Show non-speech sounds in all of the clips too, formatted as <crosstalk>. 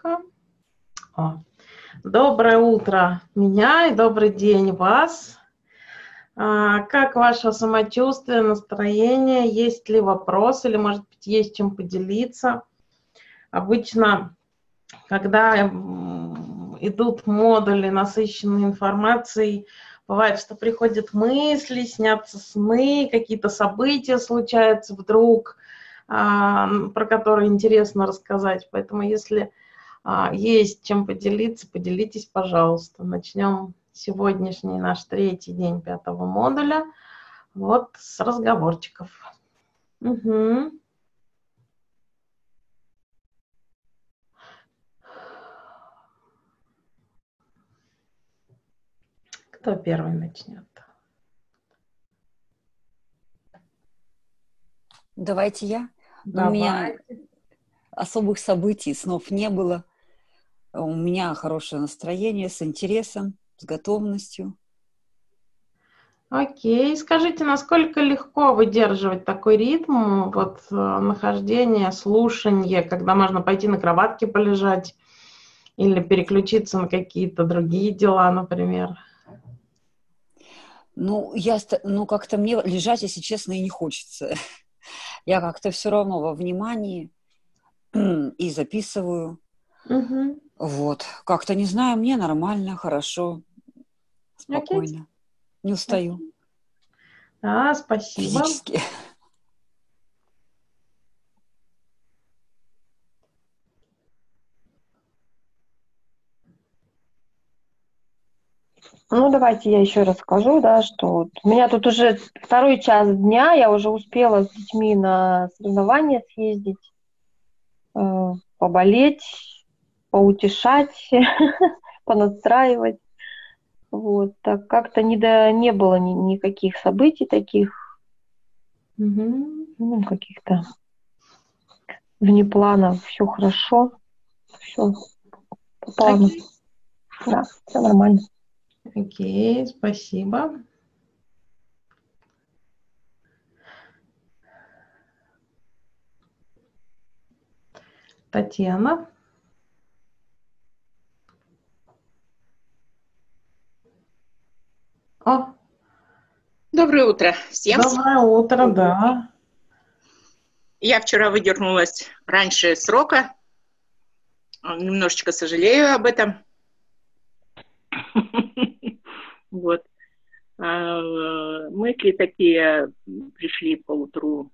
только. О. Доброе утро меня и добрый день вас. А, как ваше самочувствие, настроение? Есть ли вопросы или, может быть, есть чем поделиться? Обычно, когда идут модули, насыщенные информацией, бывает, что приходят мысли, снятся сны, какие-то события случаются вдруг, а, про которые интересно рассказать. Поэтому, если а, есть чем поделиться, поделитесь, пожалуйста. Начнем сегодняшний наш третий день пятого модуля. Вот с разговорчиков. Угу. Кто первый начнет? Давайте я. Давай. У меня особых событий, снов не было. У меня хорошее настроение, с интересом, с готовностью. Окей. Скажите, насколько легко выдерживать такой ритм, вот э, нахождение, слушание, когда можно пойти на кроватке полежать или переключиться на какие-то другие дела, например? Ну, я, ну, как-то мне лежать, если честно, и не хочется. <laughs> Я как-то все равно во внимании <clears throat> и записываю. Угу. Вот. Как-то не знаю, мне нормально, хорошо, спокойно. Okay. Не устаю. А, спасибо. Физически. Ну, давайте я еще расскажу, да, что вот у меня тут уже второй час дня, я уже успела с детьми на соревнования съездить, э, поболеть, поутешать, <laughs> понастраивать. Вот, так как-то не, до, не было ни, никаких событий таких, угу. ну, каких-то вне плана, все хорошо, все по плану. Okay. Да, все нормально. Окей, спасибо. Татьяна. О. Доброе утро всем. Доброе утро, да. Я вчера выдернулась раньше срока. Немножечко сожалею об этом. <laughs> Вот. А, мысли такие пришли по утру,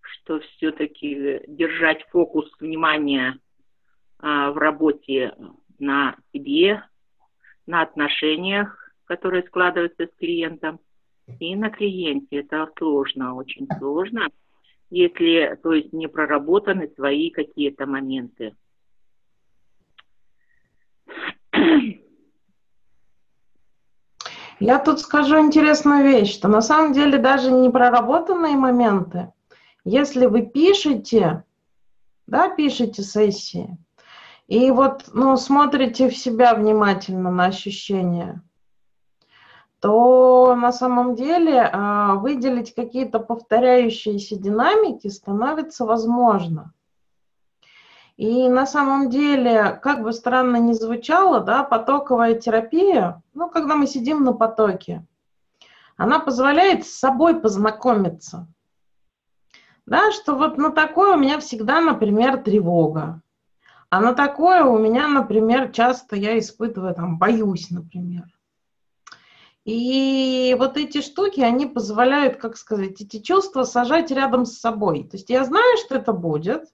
что все-таки держать фокус внимания а, в работе на себе, на отношениях, которые складываются с клиентом, и на клиенте. Это сложно, очень сложно, если, то есть, не проработаны свои какие-то моменты. Я тут скажу интересную вещь, что на самом деле даже не проработанные моменты, если вы пишете, да, пишете сессии, и вот, ну, смотрите в себя внимательно на ощущения – то на самом деле а, выделить какие-то повторяющиеся динамики становится возможно. И на самом деле, как бы странно ни звучало, да, потоковая терапия, ну, когда мы сидим на потоке, она позволяет с собой познакомиться. Да, что вот на такое у меня всегда, например, тревога. А на такое у меня, например, часто я испытываю, там, боюсь, например. И вот эти штуки, они позволяют, как сказать, эти чувства сажать рядом с собой. То есть я знаю, что это будет,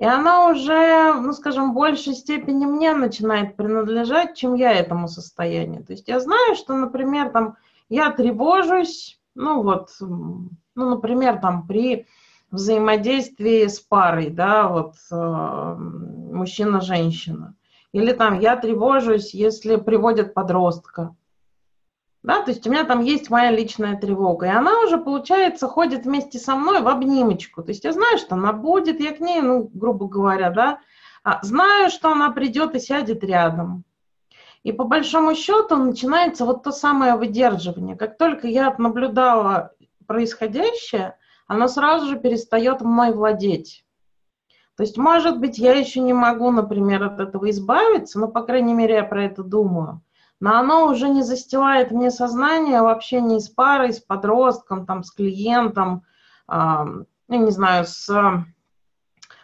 и она уже, ну, скажем, в большей степени мне начинает принадлежать, чем я этому состоянию. То есть я знаю, что, например, там, я тревожусь, ну вот, ну, например, там, при взаимодействии с парой, да, вот, э, мужчина-женщина. Или там, я тревожусь, если приводят подростка. Да, то есть у меня там есть моя личная тревога, и она уже, получается, ходит вместе со мной в обнимочку. То есть я знаю, что она будет, я к ней, ну, грубо говоря, да, а, знаю, что она придет и сядет рядом. И по большому счету начинается вот то самое выдерживание. Как только я наблюдала происходящее, оно сразу же перестает мной владеть. То есть, может быть, я еще не могу, например, от этого избавиться, но, по крайней мере, я про это думаю. Но оно уже не застилает мне сознание в общении с парой, с подростком, там, с клиентом, э, я не знаю, с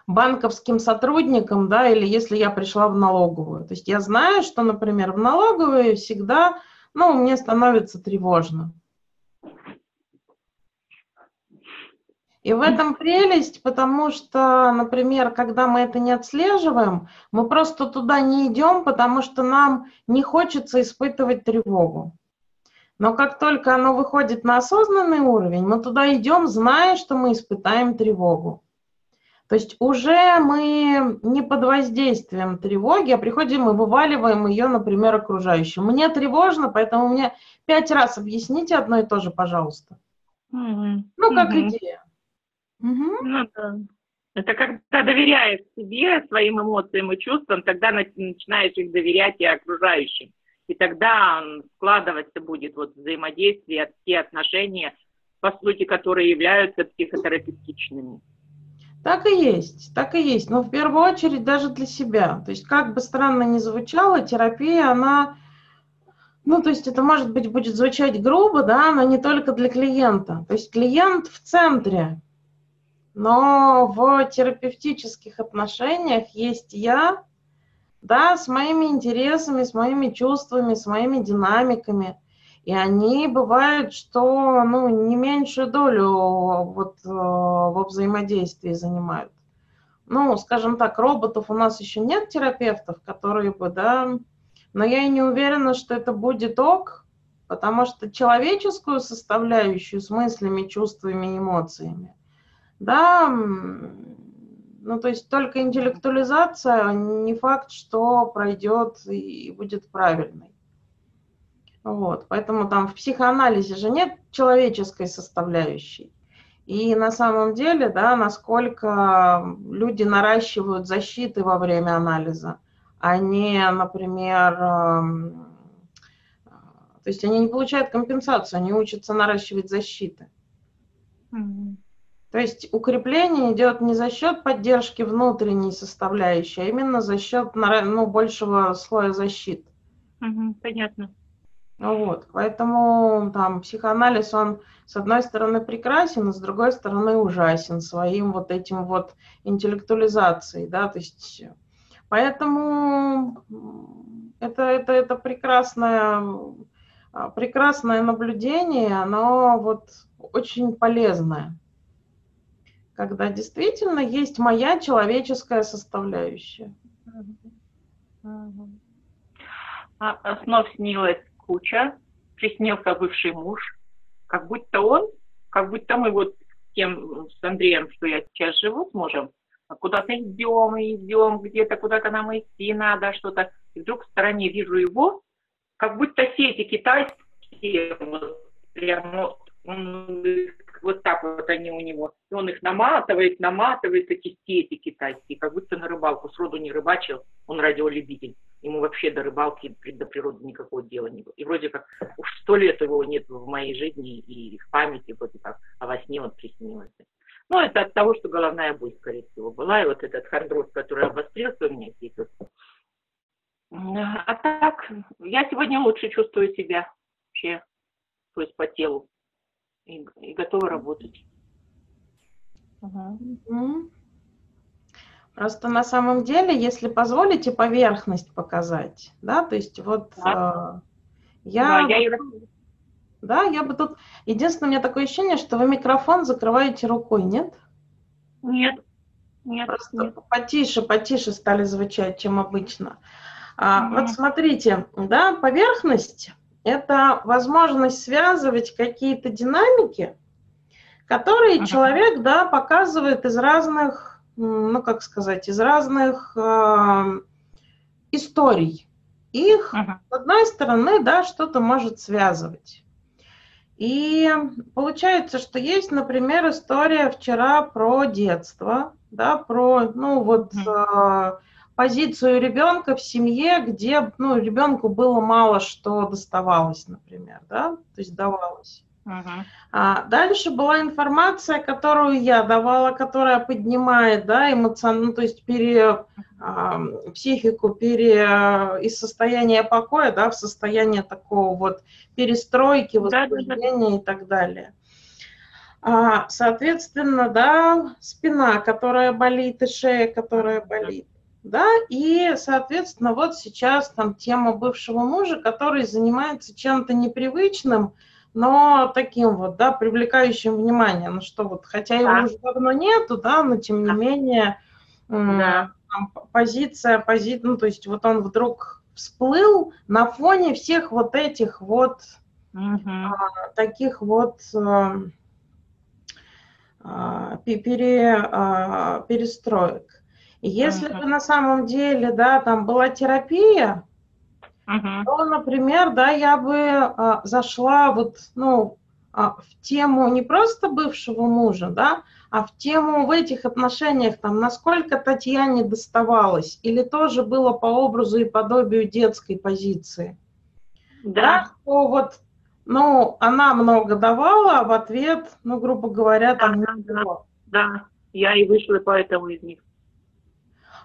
банковским сотрудником, да, или если я пришла в налоговую. То есть я знаю, что, например, в налоговую всегда, ну, мне становится тревожно. И в этом прелесть, потому что, например, когда мы это не отслеживаем, мы просто туда не идем, потому что нам не хочется испытывать тревогу. Но как только оно выходит на осознанный уровень, мы туда идем, зная, что мы испытаем тревогу. То есть уже мы не под воздействием тревоги, а приходим и вываливаем ее, например, окружающим. Мне тревожно, поэтому мне пять раз объясните одно и то же, пожалуйста. Mm-hmm. Ну, как mm-hmm. идея. Угу. Ну, да. Это когда доверяешь себе, своим эмоциям и чувствам, тогда начинаешь их доверять и окружающим. И тогда складываться будет вот взаимодействие, те отношения, по сути, которые являются психотерапевтичными. Так и есть, так и есть. Но в первую очередь даже для себя. То есть как бы странно ни звучало, терапия, она, ну то есть это может быть будет звучать грубо, да, но не только для клиента. То есть клиент в центре, но в терапевтических отношениях есть я, да, с моими интересами, с моими чувствами, с моими динамиками. И они бывают, что ну, не меньшую долю вот, э, во взаимодействии занимают. Ну, скажем так, роботов у нас еще нет терапевтов, которые бы, да, но я и не уверена, что это будет ок, потому что человеческую составляющую с мыслями, чувствами, эмоциями да, ну, то есть только интеллектуализация не факт, что пройдет и будет правильной. Вот, поэтому там в психоанализе же нет человеческой составляющей. И на самом деле, да, насколько люди наращивают защиты во время анализа, они, например, эм, то есть они не получают компенсацию, они учатся наращивать защиты. Mm-hmm. То есть укрепление идет не за счет поддержки внутренней составляющей, а именно за счет ну, большего слоя защиты. Угу, понятно. Вот, поэтому там психоанализ, он с одной стороны прекрасен, а с другой стороны ужасен своим вот этим вот интеллектуализацией, да, то есть поэтому это, это, это прекрасное, прекрасное наблюдение, оно вот очень полезное когда действительно есть моя человеческая составляющая. А, а снов снилась куча, приснился бывший муж, как будто он, как будто мы вот с тем, с Андреем, что я сейчас живу с мужем, куда-то идем идем, где-то куда-то нам идти надо, что-то. И вдруг в стороне вижу его, как будто сети китайские, вот, прямо он вот так вот они у него. И он их наматывает, наматывает, эти сети китайские, как будто на рыбалку. Сроду не рыбачил, он радиолюбитель. Ему вообще до рыбалки, до природы никакого дела не было. И вроде как уж сто лет его нет в моей жизни и в памяти, вроде как, а во сне он приснился. Ну, это от того, что головная боль, скорее всего, была. И вот этот хондроз, который обострился у меня здесь. Вот. А так, я сегодня лучше чувствую себя вообще, то есть по телу и, и готовы работать. Угу. Просто на самом деле, если позволите, поверхность показать, да, то есть вот да. э, я, да, я, да, я бы тут, единственное, у меня такое ощущение, что вы микрофон закрываете рукой, нет? Нет, нет. Просто нет. потише, потише стали звучать, чем обычно. А, угу. Вот смотрите, да, поверхность это возможность связывать какие-то динамики, которые uh-huh. человек, да, показывает из разных, ну, как сказать, из разных э, историй. Их, uh-huh. с одной стороны, да, что-то может связывать. И получается, что есть, например, история вчера про детство, да, про, ну, вот... Uh-huh позицию ребенка в семье, где ну, ребенку было мало что доставалось, например, да, то есть давалось. Uh-huh. А дальше была информация, которую я давала, которая поднимает, да, эмоционально, ну, то есть пере, а, психику пере, из состояния покоя, да, в состояние такого вот перестройки, возбуждения и так далее. А, соответственно, да, спина, которая болит, и шея, которая болит да, и, соответственно, вот сейчас там тема бывшего мужа, который занимается чем-то непривычным, но таким вот, да, привлекающим внимание, ну что вот, хотя да. его уже давно нету, да, но тем не да. менее да. там, позиция, позиция, ну то есть вот он вдруг всплыл на фоне всех вот этих вот угу. а, таких вот а, а, пере, а, перестроек. Если uh-huh. бы на самом деле, да, там была терапия, uh-huh. то, например, да, я бы а, зашла вот, ну, а, в тему не просто бывшего мужа, да, а в тему в этих отношениях, там, насколько Татьяне доставалось, или тоже было по образу и подобию детской позиции. Да. да что вот, ну, она много давала, а в ответ, ну, грубо говоря, там да, да, да, я и вышла поэтому из них.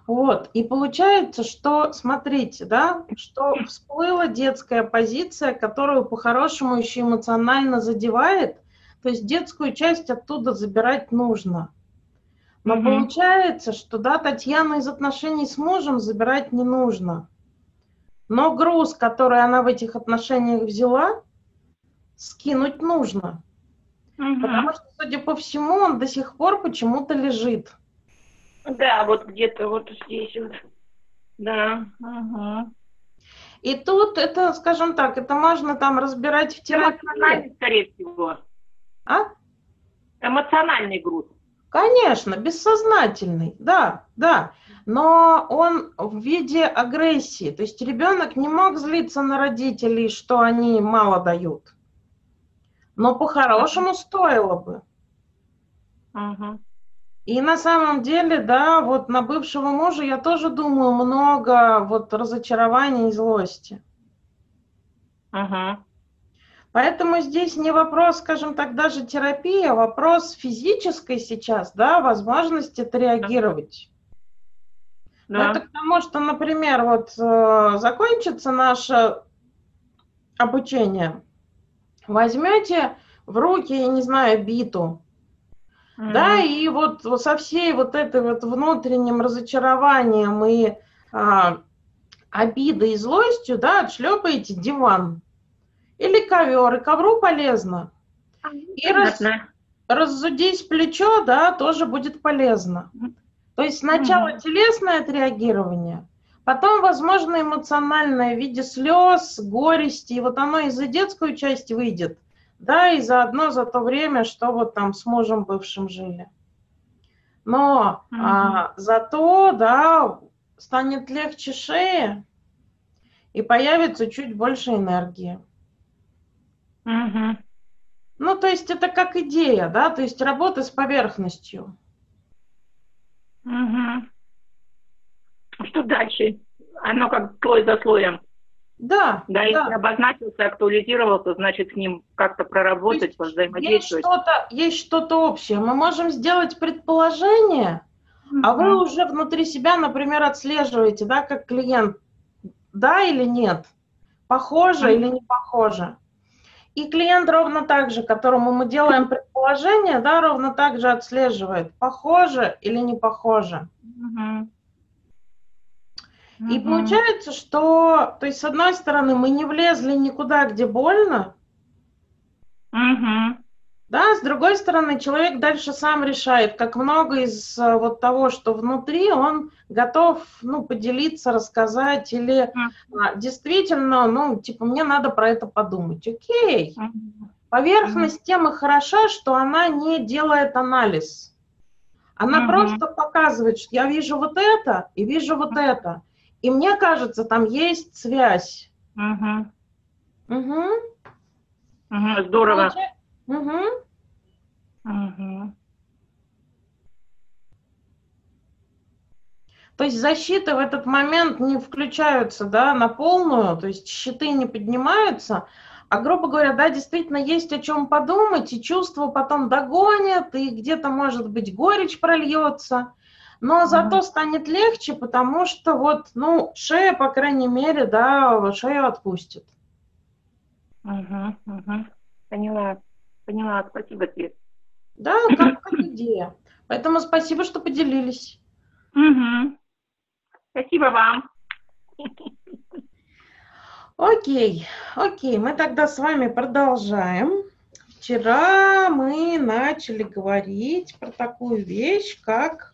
Вот, и получается, что, смотрите, да, что всплыла детская позиция, которую по-хорошему еще эмоционально задевает, то есть детскую часть оттуда забирать нужно. Но mm-hmm. получается, что, да, Татьяна из отношений с мужем забирать не нужно. Но груз, который она в этих отношениях взяла, скинуть нужно. Mm-hmm. Потому что, судя по всему, он до сих пор почему-то лежит. Да, вот где-то вот здесь вот. Да. Угу. И тут это, скажем так, это можно там разбирать в терапии. Эмоциональный, скорее всего. А? Эмоциональный груз. Конечно, бессознательный, да, да. Но он в виде агрессии. То есть ребенок не мог злиться на родителей, что они мало дают. Но по-хорошему стоило бы. Угу. И на самом деле, да, вот на бывшего мужа я тоже думаю много вот разочарования и злости. Ага. Поэтому здесь не вопрос, скажем так, даже терапии, а вопрос физической сейчас, да, возможности отреагировать. Да. Ну, это к тому, что, например, вот э, закончится наше обучение, возьмете в руки, я не знаю, биту, Mm-hmm. Да, и вот, со всей вот этой вот внутренним разочарованием и а, обидой и злостью, да, отшлепаете диван или ковер, и ковру полезно. И раз, разудись плечо, да, тоже будет полезно. То есть сначала mm-hmm. телесное отреагирование, потом, возможно, эмоциональное в виде слез, горести, и вот оно из за детскую часть выйдет – да, и заодно за то время, что вот там с мужем бывшим жили. Но mm-hmm. а, зато, да, станет легче шее и появится чуть больше энергии. Mm-hmm. Ну, то есть это как идея, да, то есть работа с поверхностью. Угу. Что дальше? Оно как слой за слоем. Да, да, если да. обозначился, актуализировался, значит, с ним как-то проработать, взаимодействовать. Есть что-то, есть что-то общее. Мы можем сделать предположение, mm-hmm. а вы уже внутри себя, например, отслеживаете, да, как клиент, да или нет, похоже mm-hmm. или не похоже. И клиент ровно так же, которому мы делаем предположение, да, ровно так же отслеживает, похоже или не похоже. Mm-hmm. И получается, что, то есть, с одной стороны, мы не влезли никуда, где больно, угу. да, с другой стороны, человек дальше сам решает, как много из э, вот того, что внутри, он готов, ну, поделиться, рассказать, или а, действительно, ну, типа, мне надо про это подумать. Окей. Угу. Поверхность темы хороша, что она не делает анализ. Она угу. просто показывает, что я вижу вот это и вижу вот это. И мне кажется, там есть связь. Угу. Угу. Угу, здорово. Угу. Угу. То есть защиты в этот момент не включаются да, на полную, то есть щиты не поднимаются, а грубо говоря, да, действительно есть о чем подумать, и чувства потом догонят, и где-то, может быть, горечь прольется, но зато станет легче, потому что вот, ну, шея, по крайней мере, да, шею отпустит. Угу, угу. Поняла, поняла, спасибо тебе. Да, как, как идея. Поэтому спасибо, что поделились. Угу. Спасибо вам. Окей, окей, мы тогда с вами продолжаем. Вчера мы начали говорить про такую вещь, как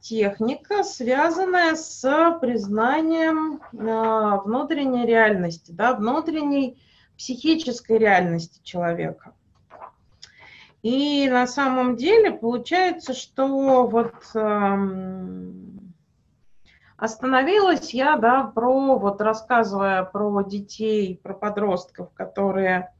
техника, связанная с признанием а, внутренней реальности, да, внутренней психической реальности человека. И на самом деле получается, что вот эм, остановилась я, да, про, вот рассказывая про детей, про подростков, которые,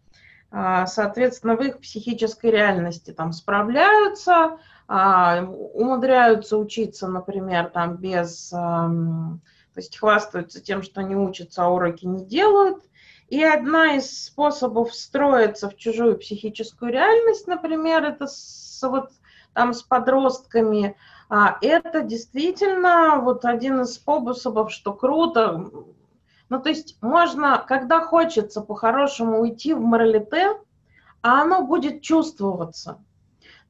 э, соответственно, в их психической реальности там справляются, умудряются учиться, например, там без, э, то есть хвастаются тем, что не учатся, а уроки не делают, и одна из способов встроиться в чужую психическую реальность, например, это с, вот, там, с подростками, а, это действительно вот один из способов, что круто. Ну, то есть можно, когда хочется по-хорошему уйти в моралите, а оно будет чувствоваться.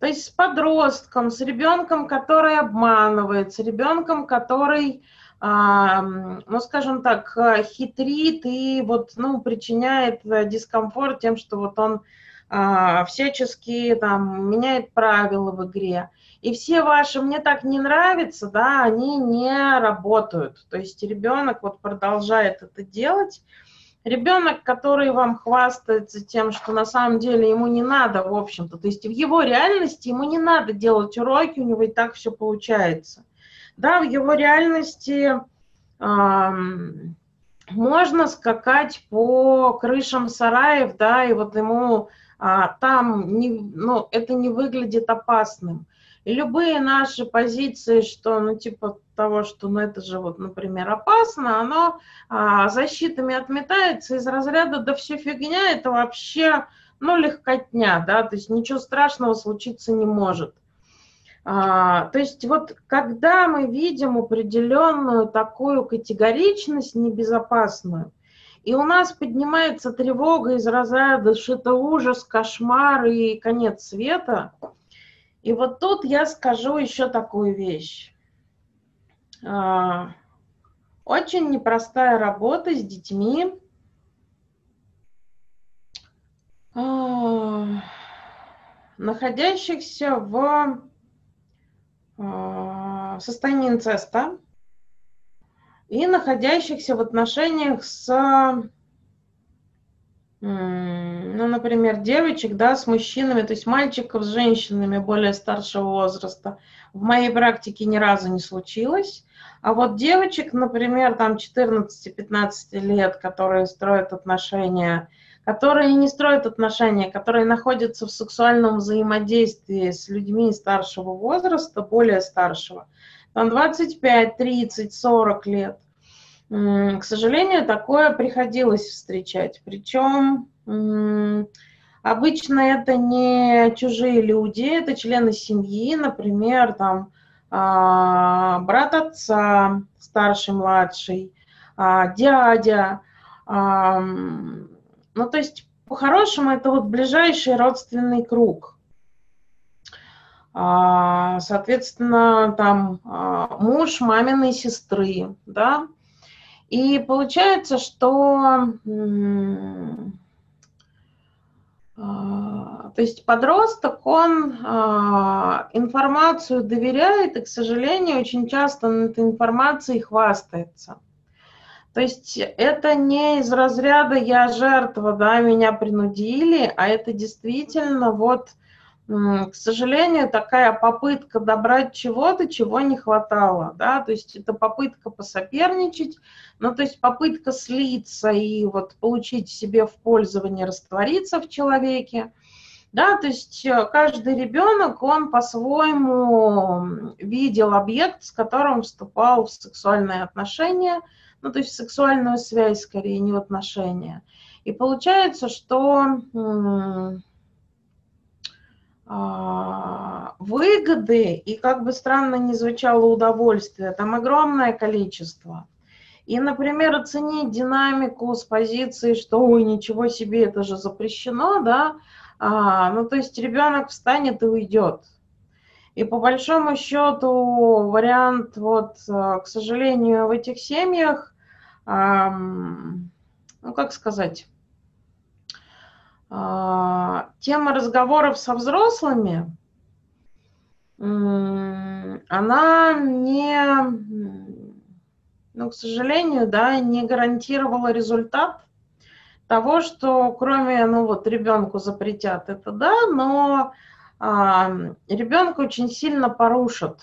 То есть с подростком, с ребенком, который обманывает, с ребенком, который ну, скажем так, хитрит и вот, ну, причиняет э, дискомфорт тем, что вот он а, всячески там меняет правила в игре. И все ваши «мне так не нравится», да, они не работают. То есть ребенок вот продолжает это делать. Ребенок, который вам хвастается тем, что на самом деле ему не надо, в общем-то, то есть в его реальности ему не надо делать уроки, у него и так все получается. Да, в его реальности э, можно скакать по крышам сараев, да, и вот ему а, там не, ну, это не выглядит опасным. И любые наши позиции, что, ну, типа того, что, ну, это же вот, например, опасно, оно а, защитами отметается из разряда, да все фигня, это вообще, ну, легкотня, да, то есть ничего страшного случиться не может. А, то есть вот когда мы видим определенную такую категоричность небезопасную, и у нас поднимается тревога из разряда, что ужас, кошмар и конец света, и вот тут я скажу еще такую вещь. А, очень непростая работа с детьми. А, находящихся в в состоянии инцеста и находящихся в отношениях с, ну, например, девочек, да, с мужчинами, то есть мальчиков с женщинами более старшего возраста. В моей практике ни разу не случилось. А вот девочек, например, там 14-15 лет, которые строят отношения которые не строят отношения, которые находятся в сексуальном взаимодействии с людьми старшего возраста, более старшего, там 25, 30, 40 лет. К сожалению, такое приходилось встречать. Причем обычно это не чужие люди, это члены семьи, например, там а, брат отца, старший, младший, а, дядя, ну, то есть, по-хорошему, это вот ближайший родственный круг. А, соответственно, там а, муж маминой сестры, да. И получается, что а, то есть подросток, он информацию доверяет и, к сожалению, очень часто на этой информацией хвастается. То есть это не из разряда «я жертва, да, меня принудили», а это действительно вот, к сожалению, такая попытка добрать чего-то, чего не хватало, да, то есть это попытка посоперничать, ну, то есть попытка слиться и вот получить себе в пользование, раствориться в человеке, да, то есть э, каждый ребенок, он по-своему видел объект, с которым вступал в сексуальные отношения – ну, то есть сексуальную связь, скорее, не в отношения. И получается, что выгоды и, как бы странно ни звучало, удовольствие, там огромное количество. И, например, оценить динамику с позиции, что, ой, ничего себе, это же запрещено, да, а, ну, то есть ребенок встанет и уйдет. И по большому счету вариант, вот, к сожалению, в этих семьях, ну, как сказать, а, тема разговоров со взрослыми, она не, ну, к сожалению, да, не гарантировала результат того, что кроме, ну, вот, ребенку запретят это, да, но а, ребенка очень сильно порушат.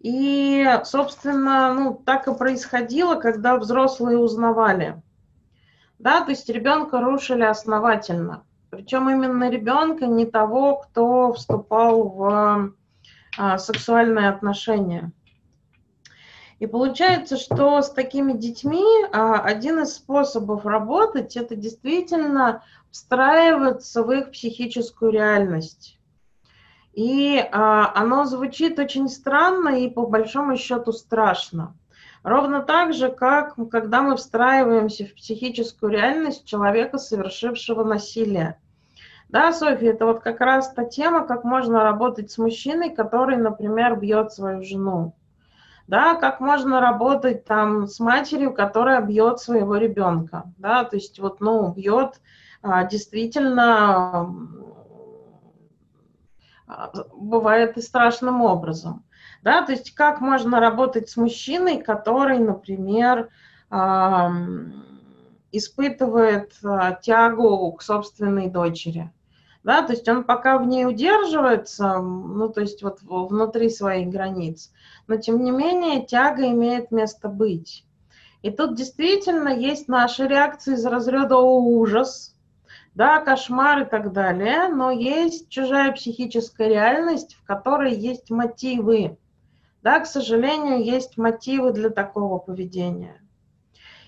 И, собственно, ну, так и происходило, когда взрослые узнавали – да, то есть ребенка рушили основательно. Причем именно ребенка, не того, кто вступал в а, сексуальные отношения. И получается, что с такими детьми а, один из способов работать это действительно встраиваться в их психическую реальность. И а, оно звучит очень странно и по большому счету страшно. Ровно так же, как когда мы встраиваемся в психическую реальность человека, совершившего насилие. Да, Софья, это вот как раз та тема, как можно работать с мужчиной, который, например, бьет свою жену. Да, как можно работать там с матерью, которая бьет своего ребенка. Да, то есть вот, ну, бьет а, действительно а, бывает и страшным образом. Да, то есть как можно работать с мужчиной, который, например, испытывает а, тягу к собственной дочери. Да, то есть он пока в ней удерживается, ну, то есть вот внутри своих границ, но тем не менее тяга имеет место быть. И тут действительно есть наши реакции из разряда «О, ужас», да, кошмар и так далее, но есть чужая психическая реальность, в которой есть мотивы. Да, к сожалению, есть мотивы для такого поведения.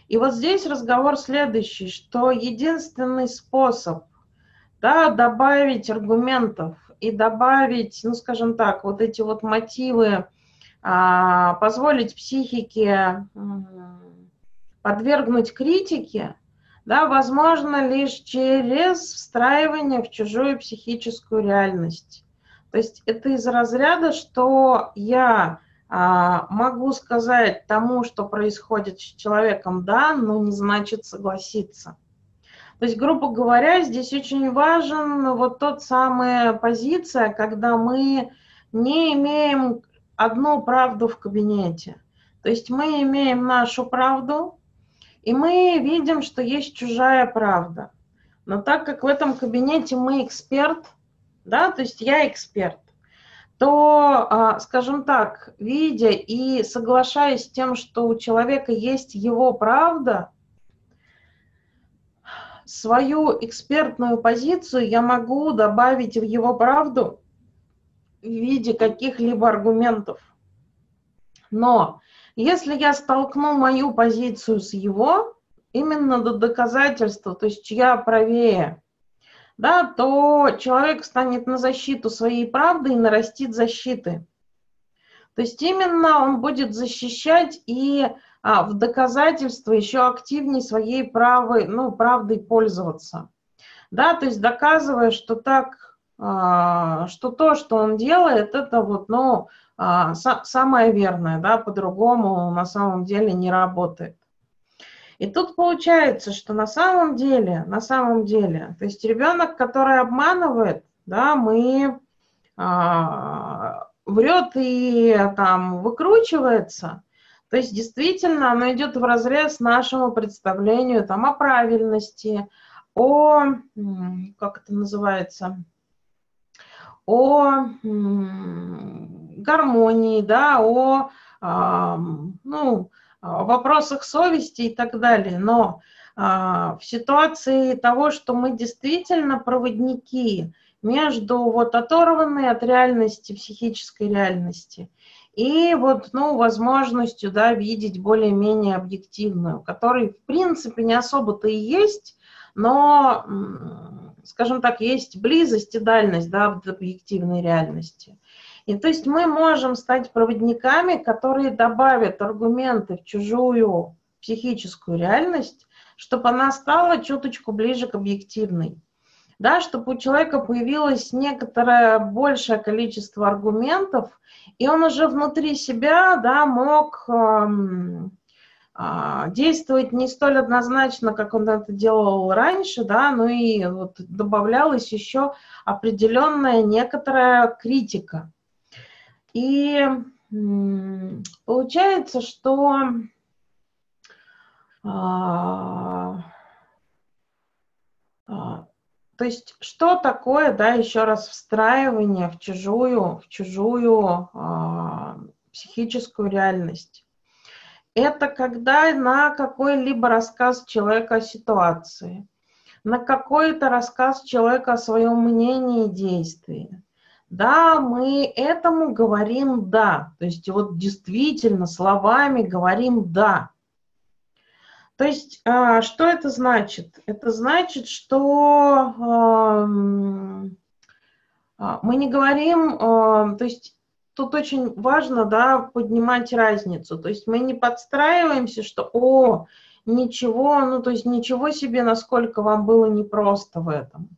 И вот здесь разговор следующий, что единственный способ да, добавить аргументов и добавить, ну, скажем так, вот эти вот мотивы, а, позволить психике подвергнуть критике, да, возможно лишь через встраивание в чужую психическую реальность. То есть это из разряда, что я могу сказать тому, что происходит с человеком, да, но не значит согласиться. То есть, грубо говоря, здесь очень важен вот тот самая позиция, когда мы не имеем одну правду в кабинете. То есть мы имеем нашу правду, и мы видим, что есть чужая правда. Но так как в этом кабинете мы эксперт, да, то есть я эксперт, то, а, скажем так, видя и соглашаясь с тем, что у человека есть его правда, свою экспертную позицию я могу добавить в его правду в виде каких-либо аргументов. Но если я столкну мою позицию с его, именно до доказательства, то есть чья правее, да, то человек станет на защиту своей правды и нарастит защиты. То есть именно он будет защищать и а, в доказательство еще активнее своей правой, ну, правдой пользоваться. Да, то есть доказывая, что так, а, что то, что он делает, это вот, ну, а, са, самое верное, да, по-другому на самом деле не работает. И тут получается, что на самом деле, на самом деле, то есть ребенок, который обманывает, да, мы а, врет и там выкручивается, то есть действительно оно идет в разрез нашему представлению там о правильности, о, как это называется, о гармонии, да, о, а, ну, в вопросах совести и так далее. Но а, в ситуации того, что мы действительно проводники между вот оторванной от реальности, психической реальности, и вот, ну, возможностью, да, видеть более-менее объективную, которой, в принципе, не особо-то и есть, но, скажем так, есть близость и дальность, да, в объективной реальности. И то есть мы можем стать проводниками, которые добавят аргументы в чужую психическую реальность, чтобы она стала чуточку ближе к объективной. Да, чтобы у человека появилось некоторое большее количество аргументов, и он уже внутри себя да, мог эм, э, действовать не столь однозначно, как он это делал раньше, да, но и вот добавлялась еще определенная некоторая критика. И получается, что а, а, то есть, что такое, да, еще раз встраивание в чужую, в чужую а, психическую реальность? Это когда на какой-либо рассказ человека о ситуации, на какой-то рассказ человека о своем мнении и действии, да, мы этому говорим «да». То есть вот действительно словами говорим «да». То есть а, что это значит? Это значит, что а, мы не говорим, то есть тут очень важно, да, поднимать разницу. То есть мы не подстраиваемся, что, о, ничего, ну, то есть ничего себе, насколько вам было непросто в этом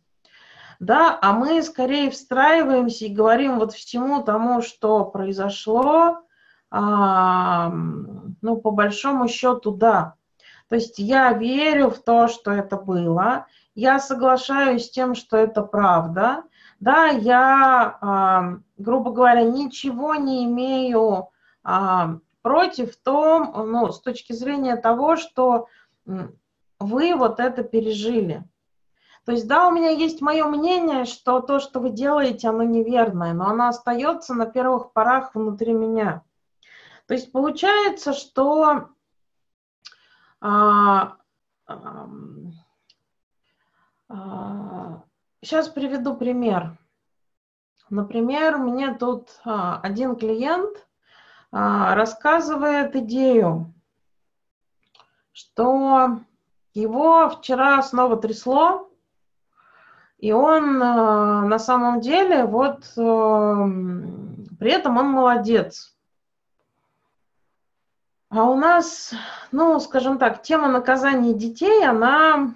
да, а мы скорее встраиваемся и говорим вот всему тому, что произошло, а, ну, по большому счету, да. То есть я верю в то, что это было, я соглашаюсь с тем, что это правда, да, я, а, грубо говоря, ничего не имею а, против том, ну, с точки зрения того, что вы вот это пережили. То есть, да, у меня есть мое мнение, что то, что вы делаете, оно неверное, но оно остается на первых порах внутри меня. То есть получается, что а, а, а, сейчас приведу пример. Например, мне тут а, один клиент а, рассказывает идею, что его вчера снова трясло, и он э, на самом деле, вот эм, при этом он молодец. А у нас, ну, скажем так, тема наказания детей, она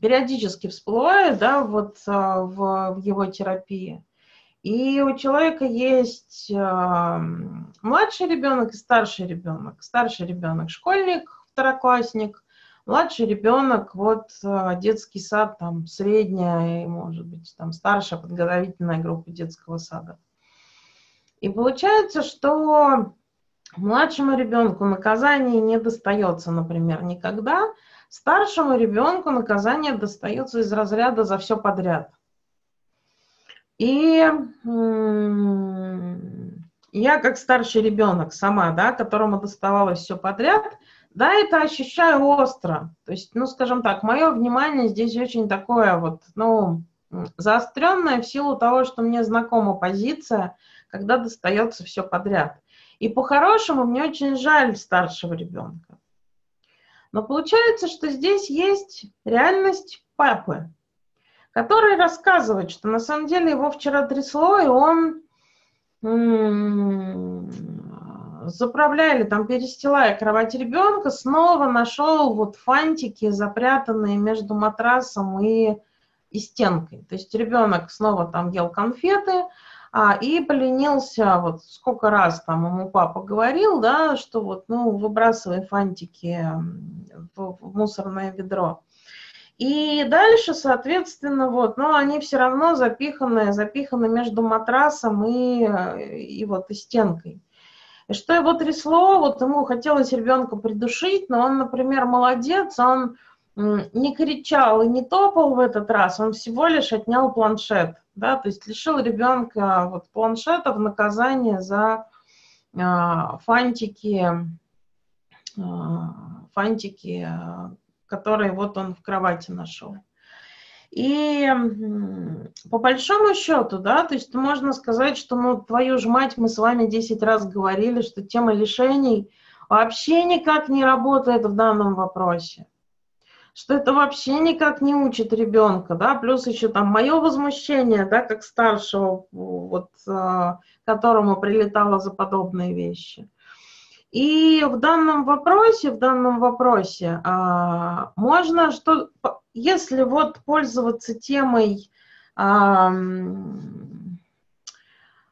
периодически всплывает, да, вот э, в, в его терапии. И у человека есть э, младший ребенок и старший ребенок. Старший ребенок школьник, второклассник, Младший ребенок, вот э, детский сад, там средняя, может быть, там старшая подготовительная группа детского сада. И получается, что младшему ребенку наказание не достается, например, никогда. Старшему ребенку наказание достается из разряда за все подряд. И я как старший ребенок сама, да, которому доставалось все подряд, да, это ощущаю остро. То есть, ну, скажем так, мое внимание здесь очень такое вот, ну, заостренное в силу того, что мне знакома позиция, когда достается все подряд. И по-хорошему мне очень жаль старшего ребенка. Но получается, что здесь есть реальность папы, который рассказывает, что на самом деле его вчера трясло, и он заправляли, там перестилая кровать ребенка, снова нашел вот фантики, запрятанные между матрасом и, и стенкой. То есть ребенок снова там ел конфеты, а, и поленился, вот сколько раз там ему папа говорил, да, что вот, ну, выбрасывай фантики в, в мусорное ведро. И дальше, соответственно, вот, но они все равно запиханы, запиханы между матрасом и, и вот и стенкой. И что его трясло, вот ему хотелось ребенка придушить, но он, например, молодец, он не кричал и не топал в этот раз, он всего лишь отнял планшет, да, то есть лишил ребенка вот планшета в наказание за э, фантики, э, фантики, которые вот он в кровати нашел. И по большому счету, да, то есть можно сказать, что, ну, твою ж мать, мы с вами 10 раз говорили, что тема лишений вообще никак не работает в данном вопросе. Что это вообще никак не учит ребенка, да, плюс еще там мое возмущение, да, как старшего, вот, а, которому прилетало за подобные вещи. И в данном вопросе, в данном вопросе а, можно что, если вот пользоваться темой а,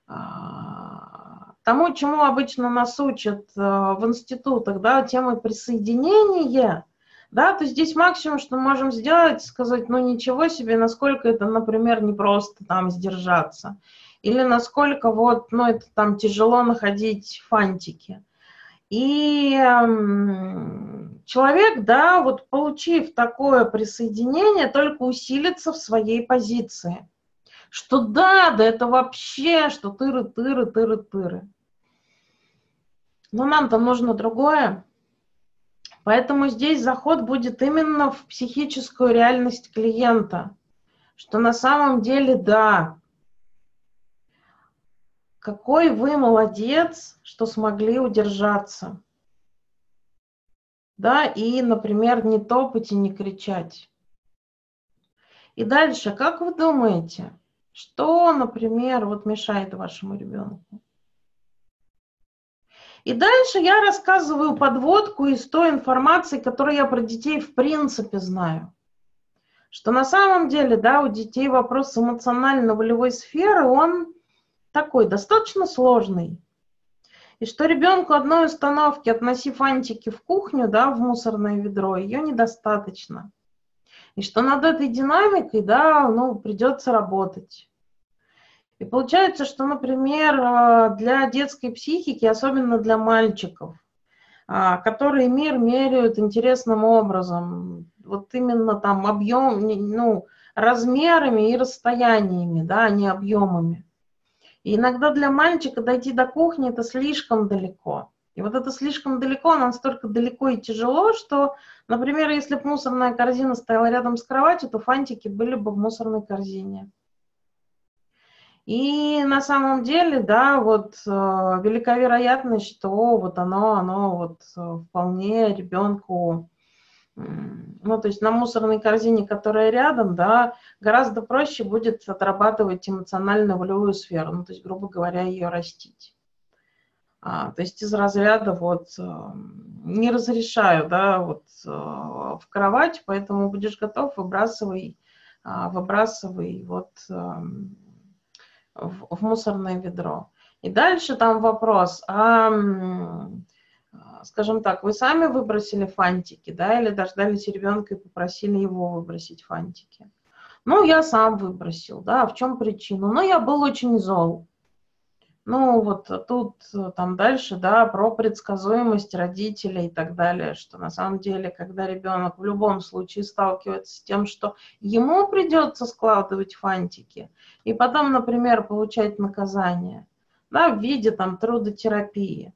а, тому, чему обычно нас учат а, в институтах, да, темой присоединения, да, то здесь максимум, что мы можем сделать, сказать, ну ничего себе, насколько это, например, не просто там сдержаться, или насколько вот, ну это там тяжело находить фантики. И человек, да, вот получив такое присоединение, только усилится в своей позиции. Что да, да это вообще, что тыры, тыры, тыры, тыры. Но нам-то нужно другое. Поэтому здесь заход будет именно в психическую реальность клиента. Что на самом деле, да, какой вы молодец, что смогли удержаться. Да, и, например, не топать и не кричать. И дальше, как вы думаете, что, например, вот мешает вашему ребенку? И дальше я рассказываю подводку из той информации, которую я про детей в принципе знаю. Что на самом деле, да, у детей вопрос эмоционально-волевой сферы, он такой достаточно сложный. И что ребенку одной установки, относи фантики в кухню, да, в мусорное ведро, ее недостаточно. И что над этой динамикой, да, ну, придется работать. И получается, что, например, э, для детской психики, особенно для мальчиков, а, которые мир меряют интересным образом, вот именно там объем, ну, размерами и расстояниями, да, а не объемами. И иногда для мальчика дойти до кухни это слишком далеко. И вот это слишком далеко, настолько далеко и тяжело, что, например, если бы мусорная корзина стояла рядом с кроватью, то фантики были бы в мусорной корзине. И на самом деле, да, вот э, велика вероятность, что вот оно, оно вот э, вполне ребенку ну, то есть на мусорной корзине, которая рядом, да, гораздо проще будет отрабатывать эмоциональную волевую сферу, ну, то есть, грубо говоря, ее растить. А, то есть из разряда вот э, не разрешаю, да, вот э, в кровать, поэтому будешь готов, выбрасывай, а, выбрасывай вот в, в мусорное ведро. И дальше там вопрос, а скажем так, вы сами выбросили фантики, да, или дождались ребенка и попросили его выбросить фантики? Ну, я сам выбросил, да, в чем причина? Ну, я был очень зол. Ну, вот тут там дальше, да, про предсказуемость родителей и так далее, что на самом деле, когда ребенок в любом случае сталкивается с тем, что ему придется складывать фантики, и потом, например, получать наказание, да, в виде там трудотерапии,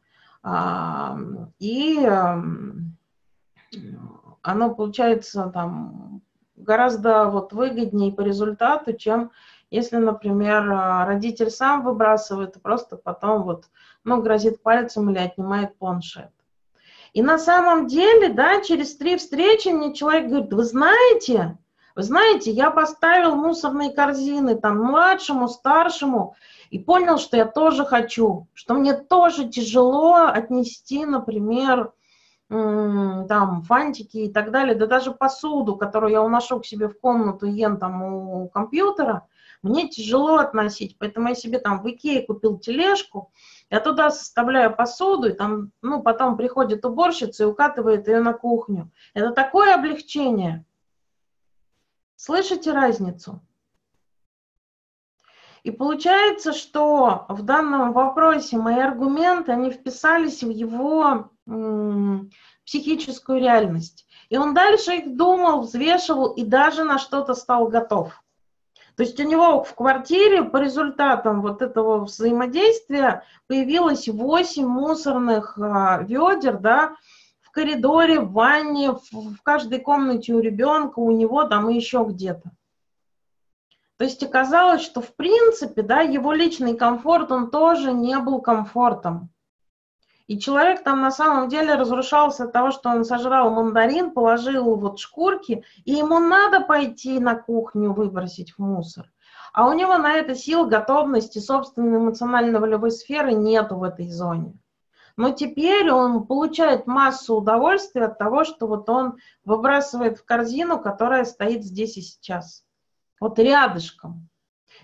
и оно получается там гораздо вот выгоднее по результату, чем если, например, родитель сам выбрасывает и просто потом вот, ну, грозит пальцем или отнимает планшет. И на самом деле, да, через три встречи мне человек говорит, вы знаете, вы знаете, я поставил мусорные корзины там младшему, старшему, и понял, что я тоже хочу, что мне тоже тяжело отнести, например, там, фантики и так далее, да даже посуду, которую я уношу к себе в комнату, ем там у компьютера, мне тяжело относить, поэтому я себе там в Икее купил тележку, я туда составляю посуду, и там, ну, потом приходит уборщица и укатывает ее на кухню. Это такое облегчение. Слышите разницу? И получается, что в данном вопросе мои аргументы, они вписались в его м, психическую реальность. И он дальше их думал, взвешивал и даже на что-то стал готов. То есть у него в квартире по результатам вот этого взаимодействия появилось 8 мусорных а, ведер, да, в коридоре, в ванне, в, в каждой комнате у ребенка, у него там и еще где-то. То есть оказалось, что в принципе, да, его личный комфорт, он тоже не был комфортом. И человек там на самом деле разрушался от того, что он сожрал мандарин, положил вот шкурки, и ему надо пойти на кухню выбросить в мусор. А у него на это сил, готовности, собственной эмоционально-волевой сферы нету в этой зоне. Но теперь он получает массу удовольствия от того, что вот он выбрасывает в корзину, которая стоит здесь и сейчас. Вот рядышком.